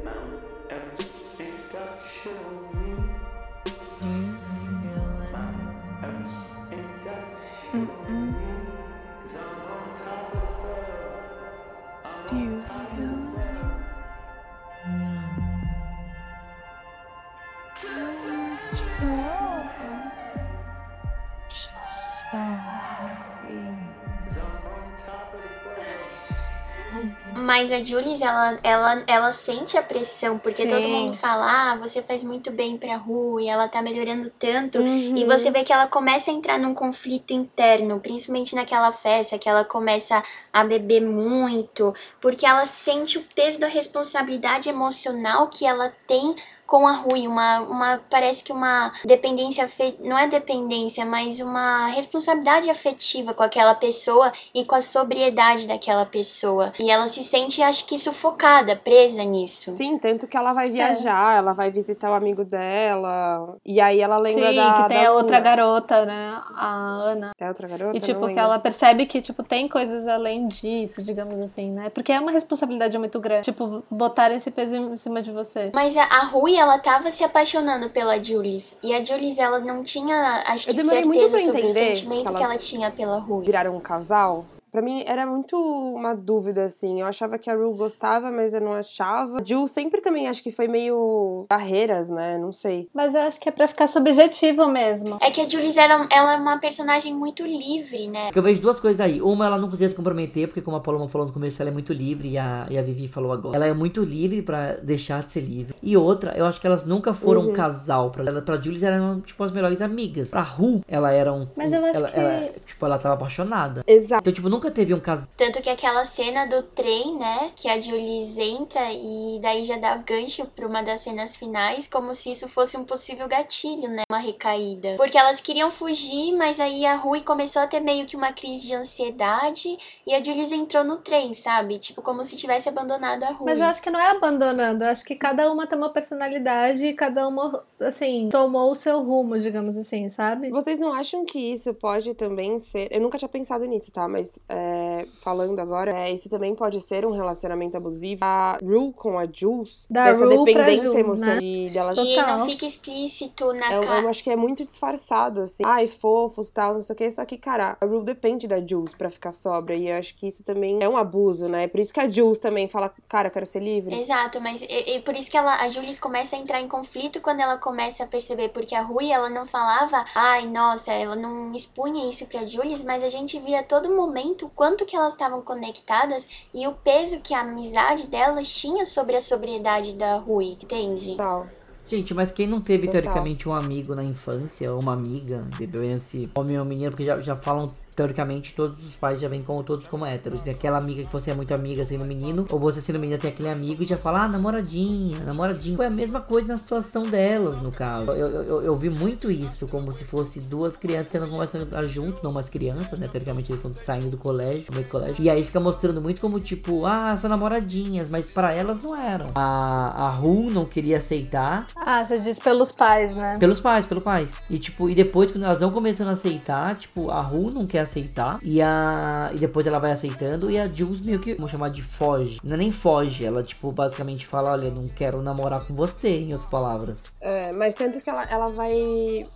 Mas a Julie, ela, ela, ela sente a pressão, porque Sim. todo mundo fala, ah, você faz muito bem pra rua e ela tá melhorando tanto. Uhum. E você vê que ela começa a entrar num conflito interno, principalmente naquela festa, que ela começa a beber muito, porque ela sente o peso da responsabilidade emocional que ela tem com a Rui, uma, uma parece que uma dependência, não é dependência, mas uma responsabilidade afetiva com aquela pessoa e com a sobriedade daquela pessoa. E ela se sente, acho que, sufocada, presa nisso. Sim, tanto que ela vai É. viajar, ela vai visitar o amigo dela. E aí ela lembra Sim, da. que tem da outra garota, né? A Ana. É outra garota? E Não tipo, que ela percebe que, tipo, tem coisas além disso, digamos assim, né? Porque é uma responsabilidade muito grande. Tipo, botar esse peso em cima de você. Mas a, a Rui, ela tava se apaixonando pela Jules. E a Jules, ela não tinha, acho que, certeza sobre o sentimento que que ela tinha pela Rui. Viraram um casal. Pra mim era muito uma dúvida, assim. Eu achava que a Rue gostava, mas eu não achava. A Jill sempre também acho que foi meio barreiras, né? Não sei. Mas eu acho que é pra ficar subjetivo mesmo. É que a Jules, ela, ela é uma personagem muito livre, né? Porque eu vejo duas coisas aí. Uma, ela não conseguia se comprometer, porque como a Paloma falou no começo, ela é muito livre, e a, e a Vivi falou agora. Ela é muito livre pra deixar de ser livre. E outra, eu acho que elas nunca foram um casal. Pra, ela, pra Jules, eram, tipo, as melhores amigas. Pra Ru, ela era um... Mas eu acho ela, que- ela, tipo, ela tava apaixonada. Exato. Então, tipo, nunca teve um casal. Tanto que aquela cena do trem, né? Que a Jules entra e daí já dá gancho pra uma das cenas finais, como se isso fosse um possível gatilho, né? Uma recaída. Porque elas queriam fugir, mas aí a Rui começou a ter meio que uma crise de ansiedade e a Jules entrou no trem, sabe? Tipo, como se tivesse abandonado a Rui. Mas eu acho que não é abandonando. Eu acho que cada uma tem uma personalidade e cada uma, assim, tomou o seu rumo, digamos assim, sabe? Vocês não acham que isso pode também ser. Eu nunca tinha pensado nisso, tá? Mas é, falando agora, é, isso também pode ser um relacionamento abusivo. A Rue com a Jules, Da dessa Rue dependência Jules, emocional né? de, dela. E Total. não fica explícito na Eu, cara. eu acho que é muito disfarçado, assim. Ai, fofos, tal, não sei o que. Só que, cara, a Rue depende da Jules pra ficar sobra. E eu acho que isso também é um abuso, né? Por isso que a Jules também fala, cara, eu quero ser livre. Exato, mas e, e por isso que ela, a Jules começa a entrar em conflito quando ela começa a perceber, porque a Rui, ela não falava, ai, nossa, ela não expunha isso pra Jules, mas a gente via a todo momento o quanto que elas estavam conectadas e o peso que a amizade delas tinha sobre a sobriedade da Rui, entende? Tal. Gente, mas quem não teve, Total. teoricamente, um amigo na infância, ou uma amiga, independente se homem ou menina, porque já, já falam, teoricamente, todos os pais já vêm como todos como héteros. Tem aquela amiga que você é muito amiga sendo menino, ou você sendo menina tem aquele amigo e já fala, ah, namoradinha, namoradinho. Foi a mesma coisa na situação delas, no caso. Eu, eu, eu, eu vi muito isso, como se fosse duas crianças que não começam a estar junto, não mais crianças, né? Teoricamente eles estão saindo do colégio, do meio do colégio. E aí fica mostrando muito como, tipo, ah, são namoradinhas, mas para elas não eram. A, a Ru não queria aceitar, Ah, você diz pelos pais, né? pelos pais, pelos pais. E tipo, e depois quando elas vão começando a aceitar, tipo, a Ru não quer aceitar e a e depois ela vai aceitando e a Jules meio que, vamos chamar de foge. Não é nem foge, ela tipo basicamente fala, olha, não quero namorar com você, em outras palavras. É, mas tanto que ela, ela vai.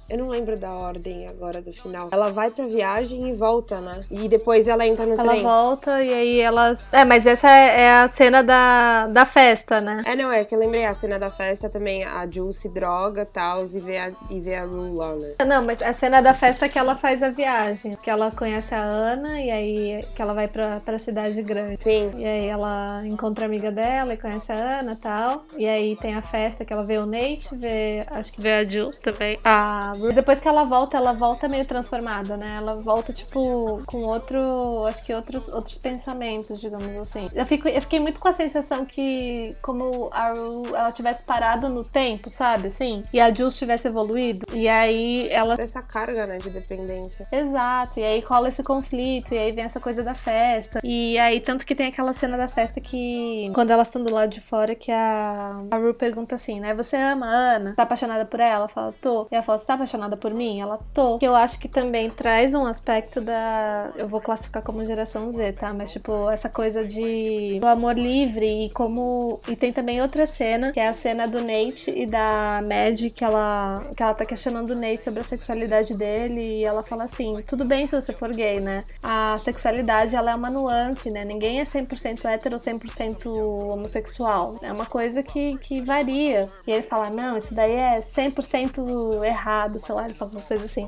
Eu não lembro da ordem agora do final. Ela vai pra viagem e volta, né? E depois ela entra no Ela trem. volta e aí elas. É, mas essa é, é a cena da, da festa, né? É, não, é que eu lembrei a cena da festa também. A Jules se droga e tal, e vê a, e vê a Rue lá, né? Não, mas a cena da festa é que ela faz a viagem. Que ela conhece a Ana e aí que ela vai pra, pra cidade grande. Sim. E aí ela encontra a amiga dela e conhece a Ana e tal. E aí tem a festa que ela vê o Nate, vê. Acho que vê a Jules também. A Ru. Depois que ela volta, ela volta meio transformada, né? Ela volta, tipo, com outro. Acho que outros, outros pensamentos, digamos assim. Eu, fico, eu fiquei muito com a sensação que, como a Ru, ela tivesse parado no tempo, sabe? Assim. E a Jules tivesse evoluído. E aí ela Essa carga, né, de dependência. Exato, e aí cola esse conflito, e aí vem essa coisa da festa. E aí, tanto que tem aquela cena da festa que, quando elas estão do lado de fora, que a, a Ru pergunta assim, né? Você ama a Ana? Tá apaixonada por ela? Ela fala, tô. E ela fala, tá apaixonada por mim? Ela, tô. Que eu acho que também traz um aspecto da. Eu vou classificar como geração Z, tá? Mas, tipo, essa coisa de. do amor livre e como. E tem também outra cena, que é a cena do Nate e da Mad, que ela, que ela tá questionando o Nate sobre a sexualidade dele. E ela fala assim: tudo bem se você for gay, né? A sexualidade, ela é uma nuance, né? Ninguém é 100% hétero ou 100% homossexual. É uma coisa que, que varia. E ele fala, não, isso daí é 100% errado, sei lá, ele fala uma coisa assim.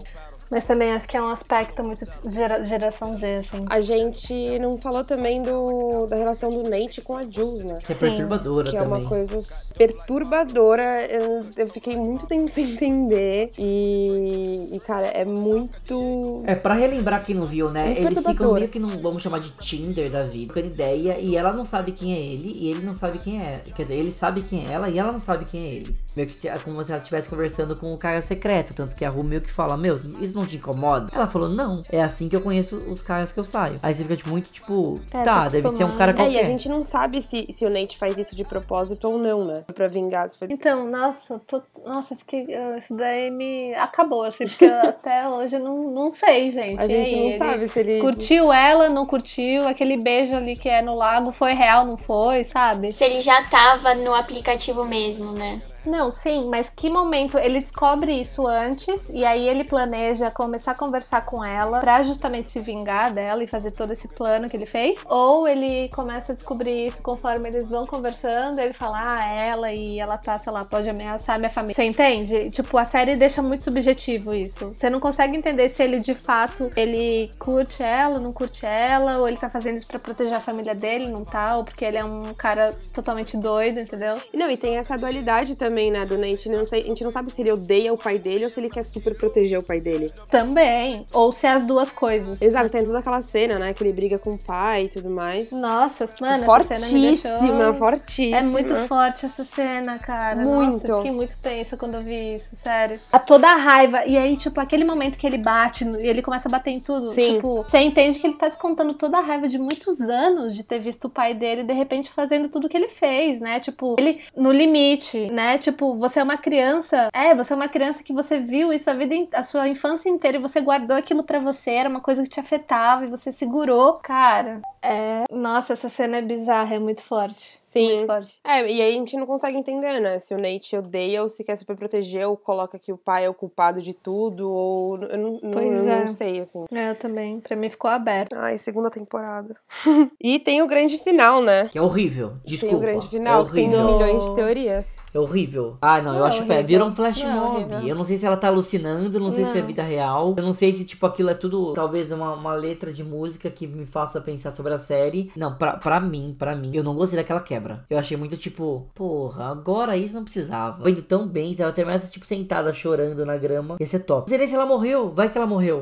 Mas também acho que é um aspecto muito gera- geração Z, assim. A gente não falou também do, da relação do Nate com a Jules, né? Que é Sim. perturbadora Que é também. uma coisa perturbadora. Eu, eu fiquei muito tempo sem entender. E, e, cara, é muito. É, pra relembrar quem não viu, né? Muito Eles ficam meio que num, vamos chamar de Tinder da vida, com ideia, e ela não sabe quem é ele, e ele não sabe quem é. Quer dizer, ele sabe quem é ela, e ela não sabe quem é ele. Meio que é como se ela estivesse conversando com o cara secreto. Tanto que a Ru meio que fala, meu, isso não te incomoda? Ela falou, não, é assim que eu conheço os caras que eu saio. Aí você fica, tipo, muito, tipo, É, tá, tá deve ser um cara acostumado. É, e qualquer. a gente não sabe se, se o Nate faz isso de propósito ou não, né? Pra vingar. Se foi... Então, nossa, tô- nossa, eu fiquei. ah, Isso daí me acabou, assim, porque até hoje eu não, não sei, gente. A E gente aí, não ele sabe se ele. Curtiu ela, não curtiu? Aquele beijo ali que é no lago foi real, não foi, sabe? Se ele já tava no aplicativo mesmo, né? Não, sim, mas que momento ele descobre isso antes e aí ele planeja começar a conversar com ela pra justamente se vingar dela e fazer todo esse plano que ele fez? Ou ele começa a descobrir isso conforme eles vão conversando, ele fala, ah, ela e ela tá, sei lá, pode ameaçar a minha família. Você entende? Tipo, a série deixa muito subjetivo isso. Você não consegue entender se ele de fato ele curte ela, não curte ela, ou ele tá fazendo isso pra proteger a família dele, não tá, ou porque ele é um cara totalmente doido, entendeu? Não, e tem essa dualidade também, né, do Nate. Não sei, a gente não sabe se ele odeia o pai dele ou se ele quer super proteger o pai dele. Também. Ou se é as duas coisas. Exato, tem toda aquela cena, né, que ele briga com o pai e tudo mais. Nossa, mano, essa cena me fortíssima, deixou... fortíssima. É muito forte essa cena, cara. Muito. Nossa, eu fiquei muito tensa quando eu vi isso, sério. A toda a raiva. E aí, tipo, aquele momento que ele bate e ele começa a bater em tudo. Sim. Tipo, você entende que ele tá descontando toda a raiva de muitos anos de ter visto o pai dele de repente fazendo tudo que ele fez, né? Tipo, ele no limite, né? Tipo, você é uma criança. É, você é uma criança que você viu isso a vida, a sua infância inteira e você guardou aquilo pra você, era uma coisa que te afetava e você segurou. Cara, é. Nossa, essa cena é bizarra, é muito forte. Sim. Muito forte. É, e aí a gente não consegue entender, né? Se o Nate odeia ou se quer super proteger ou coloca que o pai é o culpado de tudo ou... Eu não, não- Pois eu é. não sei, assim. É, eu também. Pra mim ficou aberto. Ai, segunda temporada. e tem o grande final, né? Que é horrível. Desculpa. Tem o grande final, é tem milhões de teorias. É horrível. Ah, não, Não eu é acho que é, virou um flash Não é mob. horrível. eu não sei se ela tá alucinando, não sei se é Não. vida real. Eu não sei se, tipo, aquilo é tudo, talvez, uma, uma letra de música que me faça pensar sobre a série. Não, pra, pra mim, pra mim, eu não gostei daquela quebra. Eu achei muito, tipo, porra, agora isso não precisava. Foi indo tão bem, ela terminasse, tipo, sentada, chorando na grama, ia ser top. Não sei nem se ela morreu, vai que ela morreu.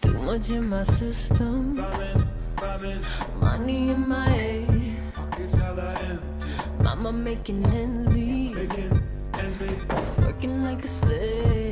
Too much in my system. Money in my head. Mama making ends meet. Working like a slave.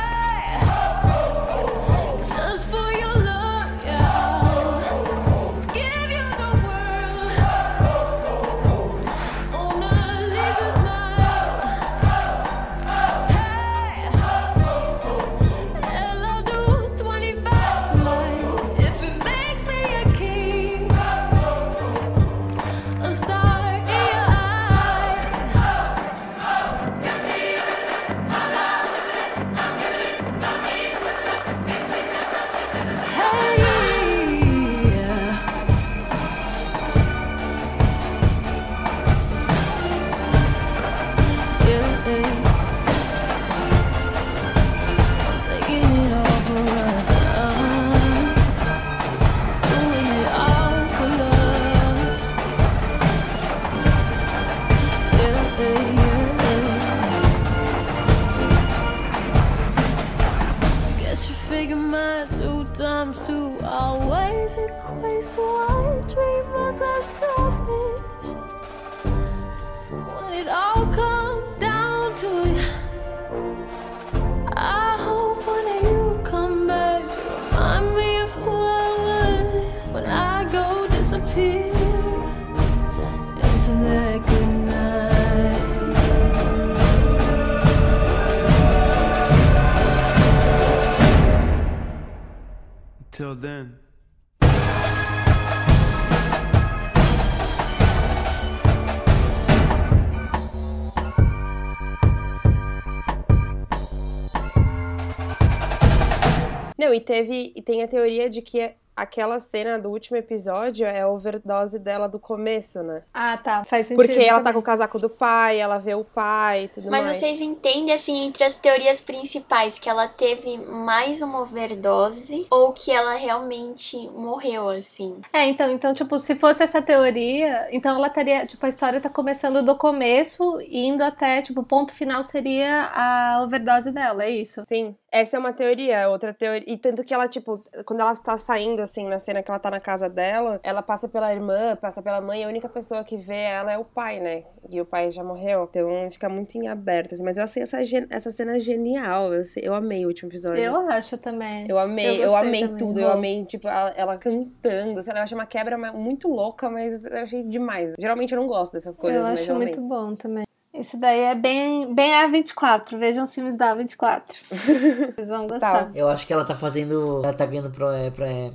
Não, e teve. E tem a teoria de que aquela cena do último episódio é a overdose dela do começo, né? Ah, tá. Faz sentido. Porque ela tá com o casaco do pai, ela vê o pai e tudo Mas mais. vocês entendem, assim, entre as teorias principais, que ela teve mais uma overdose ou que ela realmente morreu, assim? É, então, então, tipo, se fosse essa teoria, então ela teria, tipo, a história tá começando do começo, indo até, tipo, o ponto final seria a overdose dela, é isso? Sim, essa é uma teoria, outra teoria. E tanto que ela, tipo, quando ela está saindo, assim, na cena que ela tá na casa dela, ela passa pela irmã, passa pela mãe, e a única pessoa que vê ela é o pai, né? E o pai já morreu. Então fica muito em aberto, assim. Mas eu achei essa, essa cena genial. Eu, sei- eu amei o último episódio. Eu acho também. Eu amei, eu, gostei amei também, tudo, eu bom. amei, tipo, ela, ela cantando, sei lá, eu achei uma quebra muito louca, mas eu achei demais. Geralmente eu não gosto dessas coisas, Eu mas acho eu amei. muito bom também. Esse daí é bem, bem A24. Vejam os filmes da A24. Vocês vão gostar. Eu acho que ela tá fazendo. Ela tá ganhando pro. É, pro- é,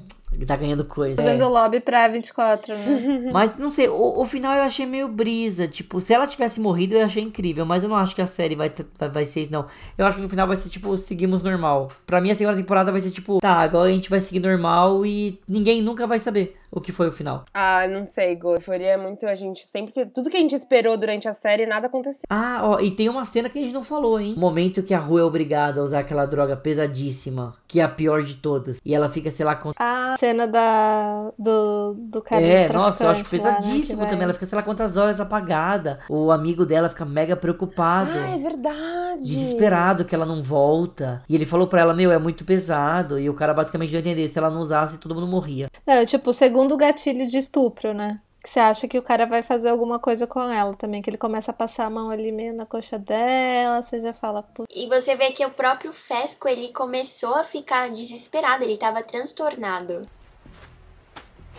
tá ganhando coisa. Fazendo lobby pra A24, né? Mas não sei, o, o final eu achei meio brisa. Tipo, se ela tivesse morrido, eu achei incrível. Mas eu não acho que a série vai, vai, vai ser isso, não. Eu acho que no final vai ser tipo, seguimos normal. Pra mim, a segunda temporada vai ser tipo, tá, agora a gente vai seguir normal e ninguém nunca vai saber o que foi o final. Ah, não sei, Go. Euforia é muito a gente. Sempre que. Tudo que a gente esperou durante a série, nada aconteceu. Ah, ó, e tem uma cena que a gente não falou, hein? O momento que a Rua é obrigada a usar aquela droga pesadíssima, que é a pior de todas. E ela fica, sei lá, com. A cena da, do, do cara É, nossa, eu acho lá, né, pesadíssimo vai- também. Ela fica, sei lá, quantas horas apagada. O amigo dela fica mega preocupado. Ah, é verdade. desesperado que ela não volta. E ele falou pra ela, meu, é muito pesado. E o cara basicamente deu a entender, se ela não usasse, todo mundo morria. Não, tipo, o segundo gatilho de estupro, né? Que você acha que o cara vai fazer alguma coisa com ela também. Que ele começa a passar a mão ali meio na coxa dela. Você já fala, putz. E você vê que o próprio Fesco, ele começou a ficar desesperado, ele tava transtornado.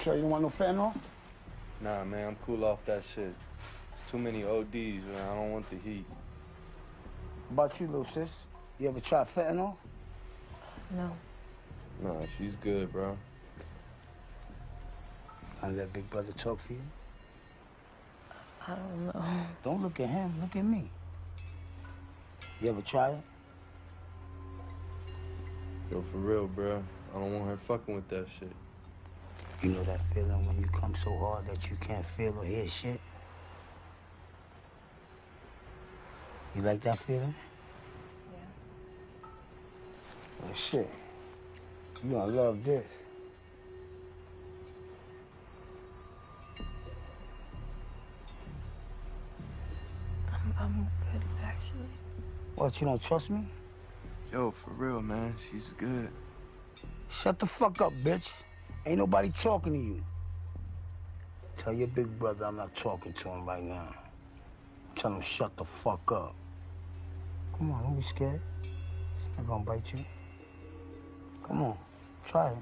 Sure you want no fentanyl? Nah, man, I'm cool off that shit. It's too many ODs, man. I don't want the heat. How about you, little sis? You ever tried fentanyl? No. Nah, she's good, bro. I let Big Brother talk for you. I don't know. Don't look at him. Look at me. You ever try it? Yo, for real, bro. I don't want her fucking with that shit. You know that feeling when you come so hard that you can't feel or hear shit? You like that feeling? Yeah. Oh, shit. You gonna love this. What, you don't trust me? Yo, for real, man. She's good. Shut the fuck up, bitch. Ain't nobody talking to you. Tell your big brother I'm not talking to him right now. Tell him shut the fuck up. Come on, don't be scared. It's not gonna bite you. Come on, try it.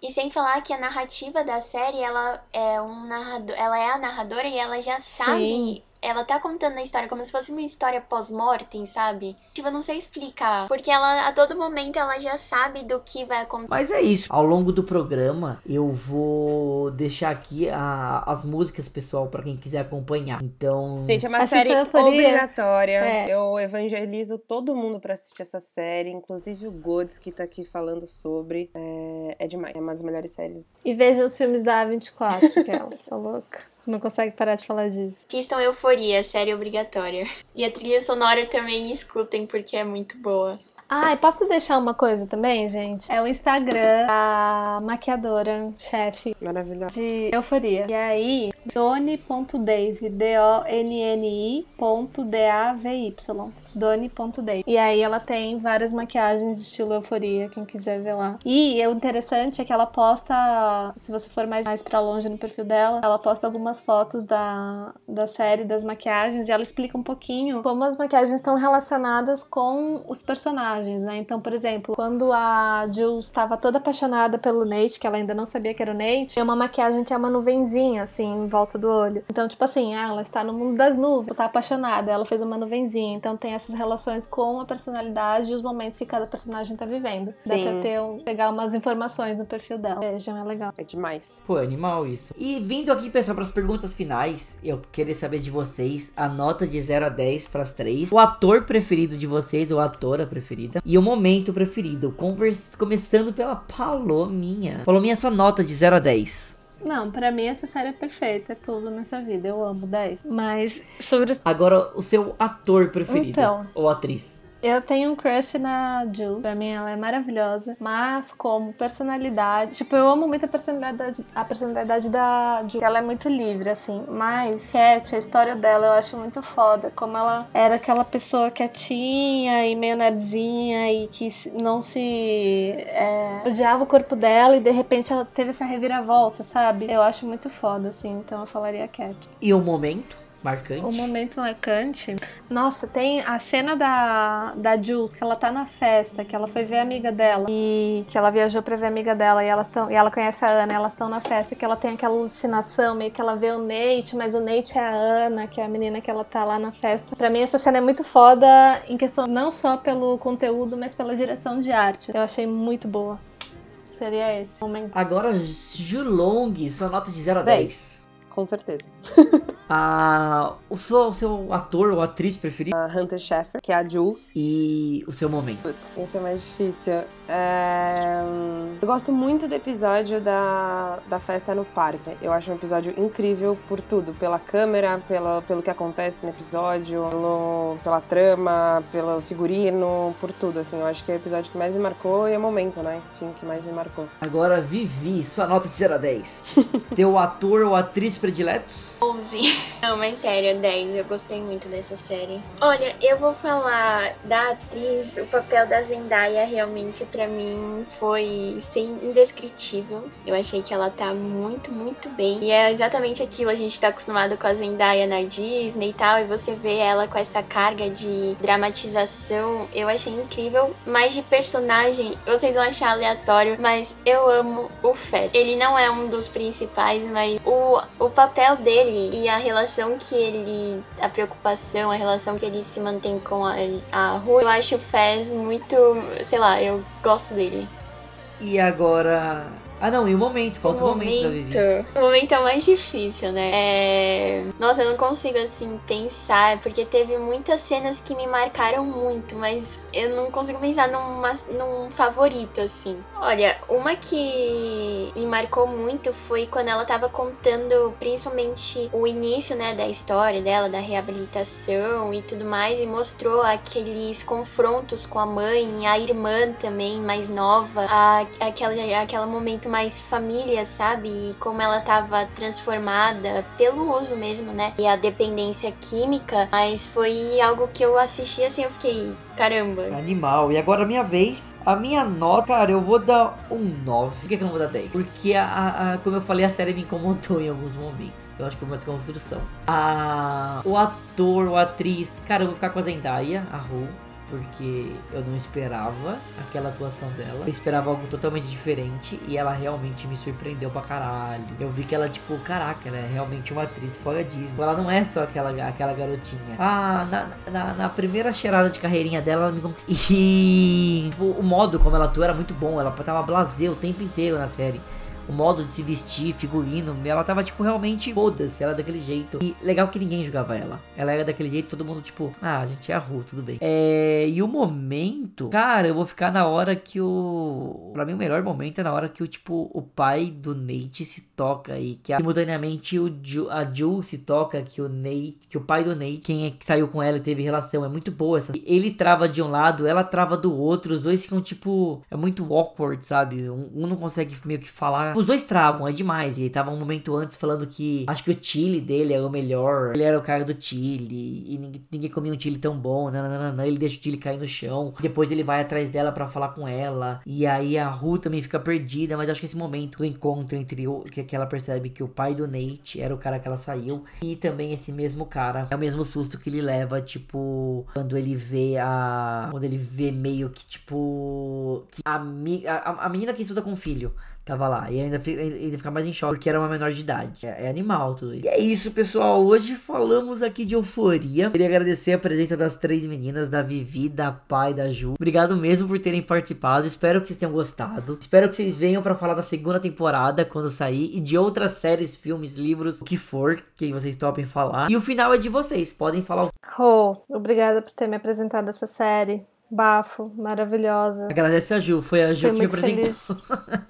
E sem falar que a narrativa da série, ela é um narrador, ela é a narradora e ela já sabe, ela tá contando a história como se fosse uma história pós-mortem, sabe? Tipo, eu não sei explicar, porque ela a todo momento ela já sabe do que vai acontecer. Mas é isso. Ao longo do programa, eu vou deixar aqui a- as músicas, pessoal, pra quem quiser acompanhar. Então. Gente, é uma Assista série obrigatória. É. Eu evangelizo todo mundo pra assistir essa série, inclusive o Gods, que tá aqui falando sobre. É, é demais. É uma das melhores séries. E veja os filmes da A24, que ela tá louca. Não consegue parar de falar disso. Assistam Euforia, série obrigatória. E a trilha sonora também escutem, porque é muito boa. Ah, e posso deixar uma coisa também, gente? É o Instagram da maquiadora, chefe Maravilhosa. de Euforia. E aí, doni.dave, D-O-N-N-I ponto D-A-V-Y. Doni.dave. E aí ela tem várias maquiagens estilo Euforia, quem quiser ver lá. E o interessante é que ela posta, se você for mais, mais pra longe no perfil dela, ela posta algumas fotos da, da série, das maquiagens, e ela explica um pouquinho como as maquiagens estão relacionadas com os personagens, né? Então, por exemplo, quando a Jules estava toda apaixonada pelo Nate, que ela ainda não sabia que era o Nate, tem uma maquiagem que é uma nuvenzinha, assim, volta do olho. Então, tipo assim, ah, ela está no mundo das nuvens, tá apaixonada, ela fez uma nuvenzinha. Então tem essas relações com a personalidade e os momentos que cada personagem tá vivendo. Dá Sim. pra ter um, pegar umas informações no perfil dela. Vejam, é legal. É demais. Pô, é animal isso. E vindo aqui, pessoal, para as perguntas finais, eu queria saber de vocês a nota de 0 a 10 para as três, o ator preferido de vocês, ou a atora preferida, e o momento preferido. Convers... Começando pela Palominha. Palominha, sua nota de 0 a 10. Não, pra mim essa série é perfeita, é tudo nessa vida. Eu amo 10. Mas sobre os Agora, o seu ator preferido, Então. ou atriz. Eu tenho um crush na Jill. Pra mim ela é maravilhosa. Mas como personalidade. Tipo, eu amo muito a personalidade, a personalidade da Jill. Ela é muito livre, assim. Mas Cat, a história dela eu acho muito foda. Como ela era aquela pessoa quietinha e meio nerdzinha e que não se. é, odiava o corpo dela e de repente ela teve essa reviravolta, sabe? Eu acho muito foda, assim. Então eu falaria Cat. E o momento marcante. O momento marcante. Nossa, tem a cena da, da Jules, que ela tá na festa, que ela foi ver a amiga dela. E que ela viajou pra ver a amiga dela. E, elas tão, e ela conhece a Ana, e elas estão na festa, que ela tem aquela alucinação, meio que ela vê o Nate, mas o Nate é a Ana, que é a menina que ela tá lá na festa. Pra mim, essa cena é muito foda em questão não só pelo conteúdo, mas pela direção de arte. Eu achei muito boa. Seria esse momento. Agora, Julong, sua nota de 0 a 10. 10. Com certeza. Ah, o seu, o seu ator ou atriz preferido A Hunter Schafer, que é a Jules. e o seu momento. Putz, esse é mais difícil. É, Eu gosto muito do episódio da, da festa no parque. Eu acho um episódio incrível por tudo. Pela câmera, pela, pelo que acontece no episódio, pelo, pela trama, pelo figurino, por tudo. Assim, eu acho que é o episódio que mais me marcou e é o momento, né? Enfim, que mais me marcou. Agora, Vivi, sua nota de 0 a 10. Teu ator ou atriz prediletos? 11. Não, mas sério, 10. Eu gostei muito dessa série. Olha, eu vou falar da atriz. O papel da Zendaya realmente pra mim foi sem indescritível. Eu achei que ela tá muito, muito bem. E é exatamente aquilo. A gente tá acostumado com a Zendaya na Disney e tal. E você vê ela com essa carga de dramatização. Eu achei incrível. Mas de personagem, vocês vão achar aleatório. Mas eu amo o Fest. Ele não é um dos principais, mas o, o papel dele e a relação que ele. a preocupação, a relação que ele se mantém com a, a Ru, eu acho o Fez muito. sei lá, eu gosto dele. E agora. Ah, não, e o momento, falta o momento, da Vivi. O momento é o mais difícil, né? É... Nossa, eu não consigo, assim, pensar, porque teve muitas cenas que me marcaram muito, mas eu não consigo pensar numa, num favorito, assim. Olha, uma que me marcou muito foi quando ela tava contando, principalmente, o início, né, da história dela, da reabilitação e tudo mais, e mostrou aqueles confrontos com a mãe, a irmã também, mais nova, a, aquele, aquele momento mais família, sabe? E como ela tava transformada pelo uso mesmo, né? E a dependência química, mas foi algo que eu assisti assim, eu fiquei, caramba. Animal. E agora minha vez. A minha nota, cara, eu vou dar um 9. Por que, que eu não vou dar 10? Porque, a, a- como eu falei, a série me incomodou em alguns momentos. Eu acho que foi uma desconstrução. A, o ator, ou atriz, cara, eu vou ficar com a Zendaya, a Ru. Porque eu não esperava aquela atuação dela. Eu esperava algo totalmente diferente. E ela realmente me surpreendeu pra caralho. Eu vi que ela, tipo, caraca, ela é realmente uma atriz fora Disney. Ela não é só aquela, aquela garotinha. Ah, na, na, na primeira cheirada de carreirinha dela, ela me conquistou. E tipo, o modo como ela atua era muito bom. Ela tava blazer o tempo inteiro na série. O modo de se vestir, figurino, ela tava, tipo, realmente foda-se, ela é daquele jeito. E legal que ninguém julgava ela. Ela era daquele jeito, todo mundo, tipo, ah, a gente é a tudo bem. É, e o momento, cara, eu vou ficar na hora que o. Pra mim, o melhor momento é na hora que o, tipo, o pai do Nate se toca e que simultaneamente o Ju, a Ju se toca, que o Nate, que o pai do Nate, quem é que saiu com ela e teve relação, é muito boa essa. Ele trava de um lado, ela trava do outro, os dois ficam, tipo, é muito awkward, sabe? Um, um não consegue meio que falar. Os dois travam, é demais. Ele tava um momento antes falando que acho que o chile dele era o melhor. Ele era o cara do chile. E ninguém, ninguém comia um chile tão bom. Nananana, ele deixa o chile cair no chão. Depois ele vai atrás dela pra falar com ela. E aí a Ru também fica perdida. Mas acho que esse momento do encontro entre o que, que ela percebe que o pai do Nate era o cara que ela saiu. E também esse mesmo cara. É o mesmo susto que ele leva, tipo, quando ele vê a. Quando ele vê meio que, tipo. Que a, a, a menina que estuda com o filho tava lá. E ainda, ainda fica mais em choque porque era uma menor de idade. É, é animal tudo isso. E é isso, pessoal. Hoje falamos aqui de euforia. Queria agradecer a presença das três meninas, da Vivi, da Pai e da Ju. Obrigado mesmo por terem participado. Espero que vocês tenham gostado. Espero que vocês venham pra falar da segunda temporada quando sair e de outras séries, filmes, livros, o que for que vocês topem falar. E o final é de vocês. Podem falar o Rô, obrigada por ter me apresentado essa série. Bafo, maravilhosa. Agradece a Ju, foi a Ju Fui que me apresentou. feliz.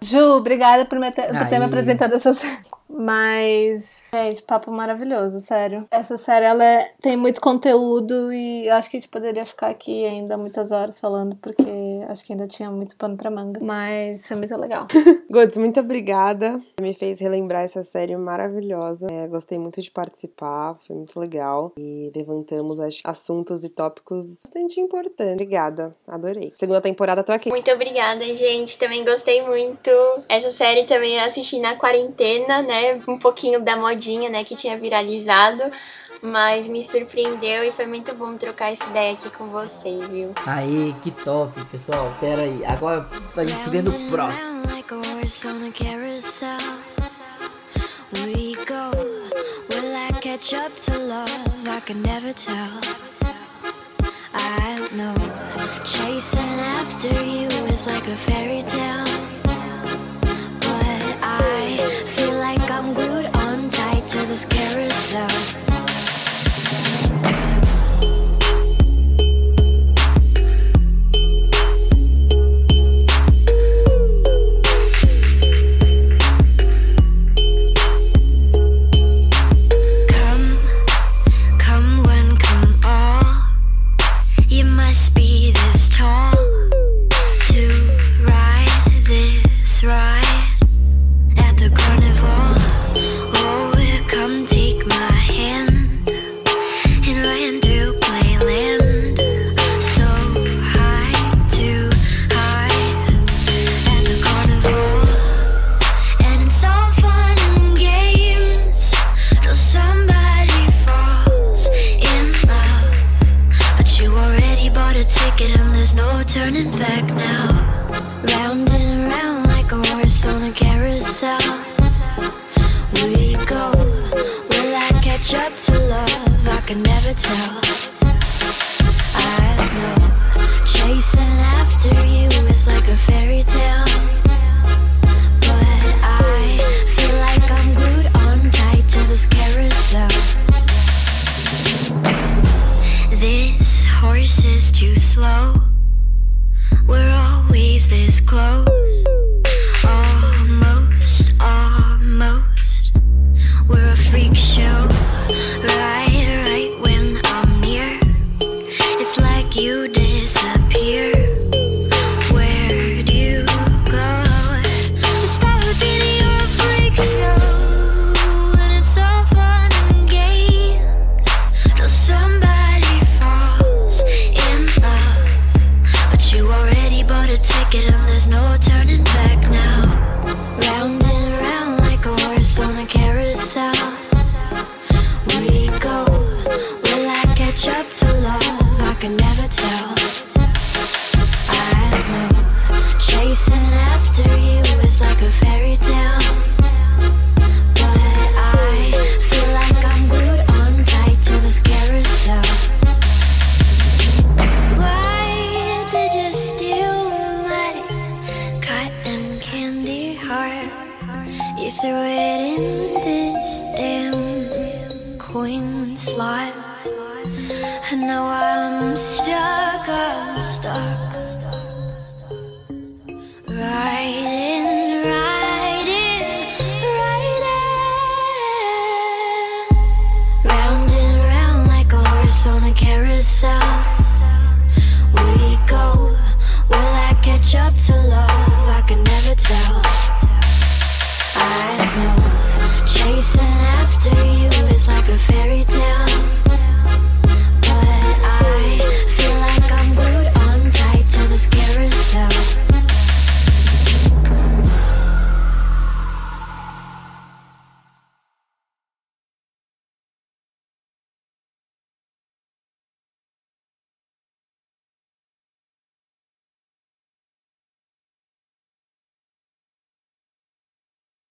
Ju, obrigada por, me ter, por ter me apresentado essa série. Mas, gente, papo maravilhoso, sério. Essa série, ela é- tem muito conteúdo e eu acho que a gente poderia ficar aqui ainda muitas horas falando, porque acho que ainda tinha muito pano pra manga. Mas foi muito legal. Godz, muito obrigada. Me fez relembrar essa série maravilhosa. É, gostei muito de participar, foi muito legal. E levantamos assuntos e tópicos bastante importantes. Obrigada, adorei. Segunda temporada, tô aqui. Muito obrigada, gente. Também gostei muito. Essa série também eu assisti na quarentena, né? Um pouquinho da modinha, né? Que tinha viralizado. Mas me surpreendeu e foi muito bom trocar essa ideia aqui com vocês, viu? Aí, que top, pessoal. Pera aí. Agora a gente se vê no próximo. We go. Will I catch up to love? I can never tell. I don't know. Chasing after you is like a fairy tale. Like I'm glued on tight to this carousel. There's no turning back now. Round and round like a horse on a carousel. We go. Will I catch up to love? I can never tell. I know. Chasing after you this close.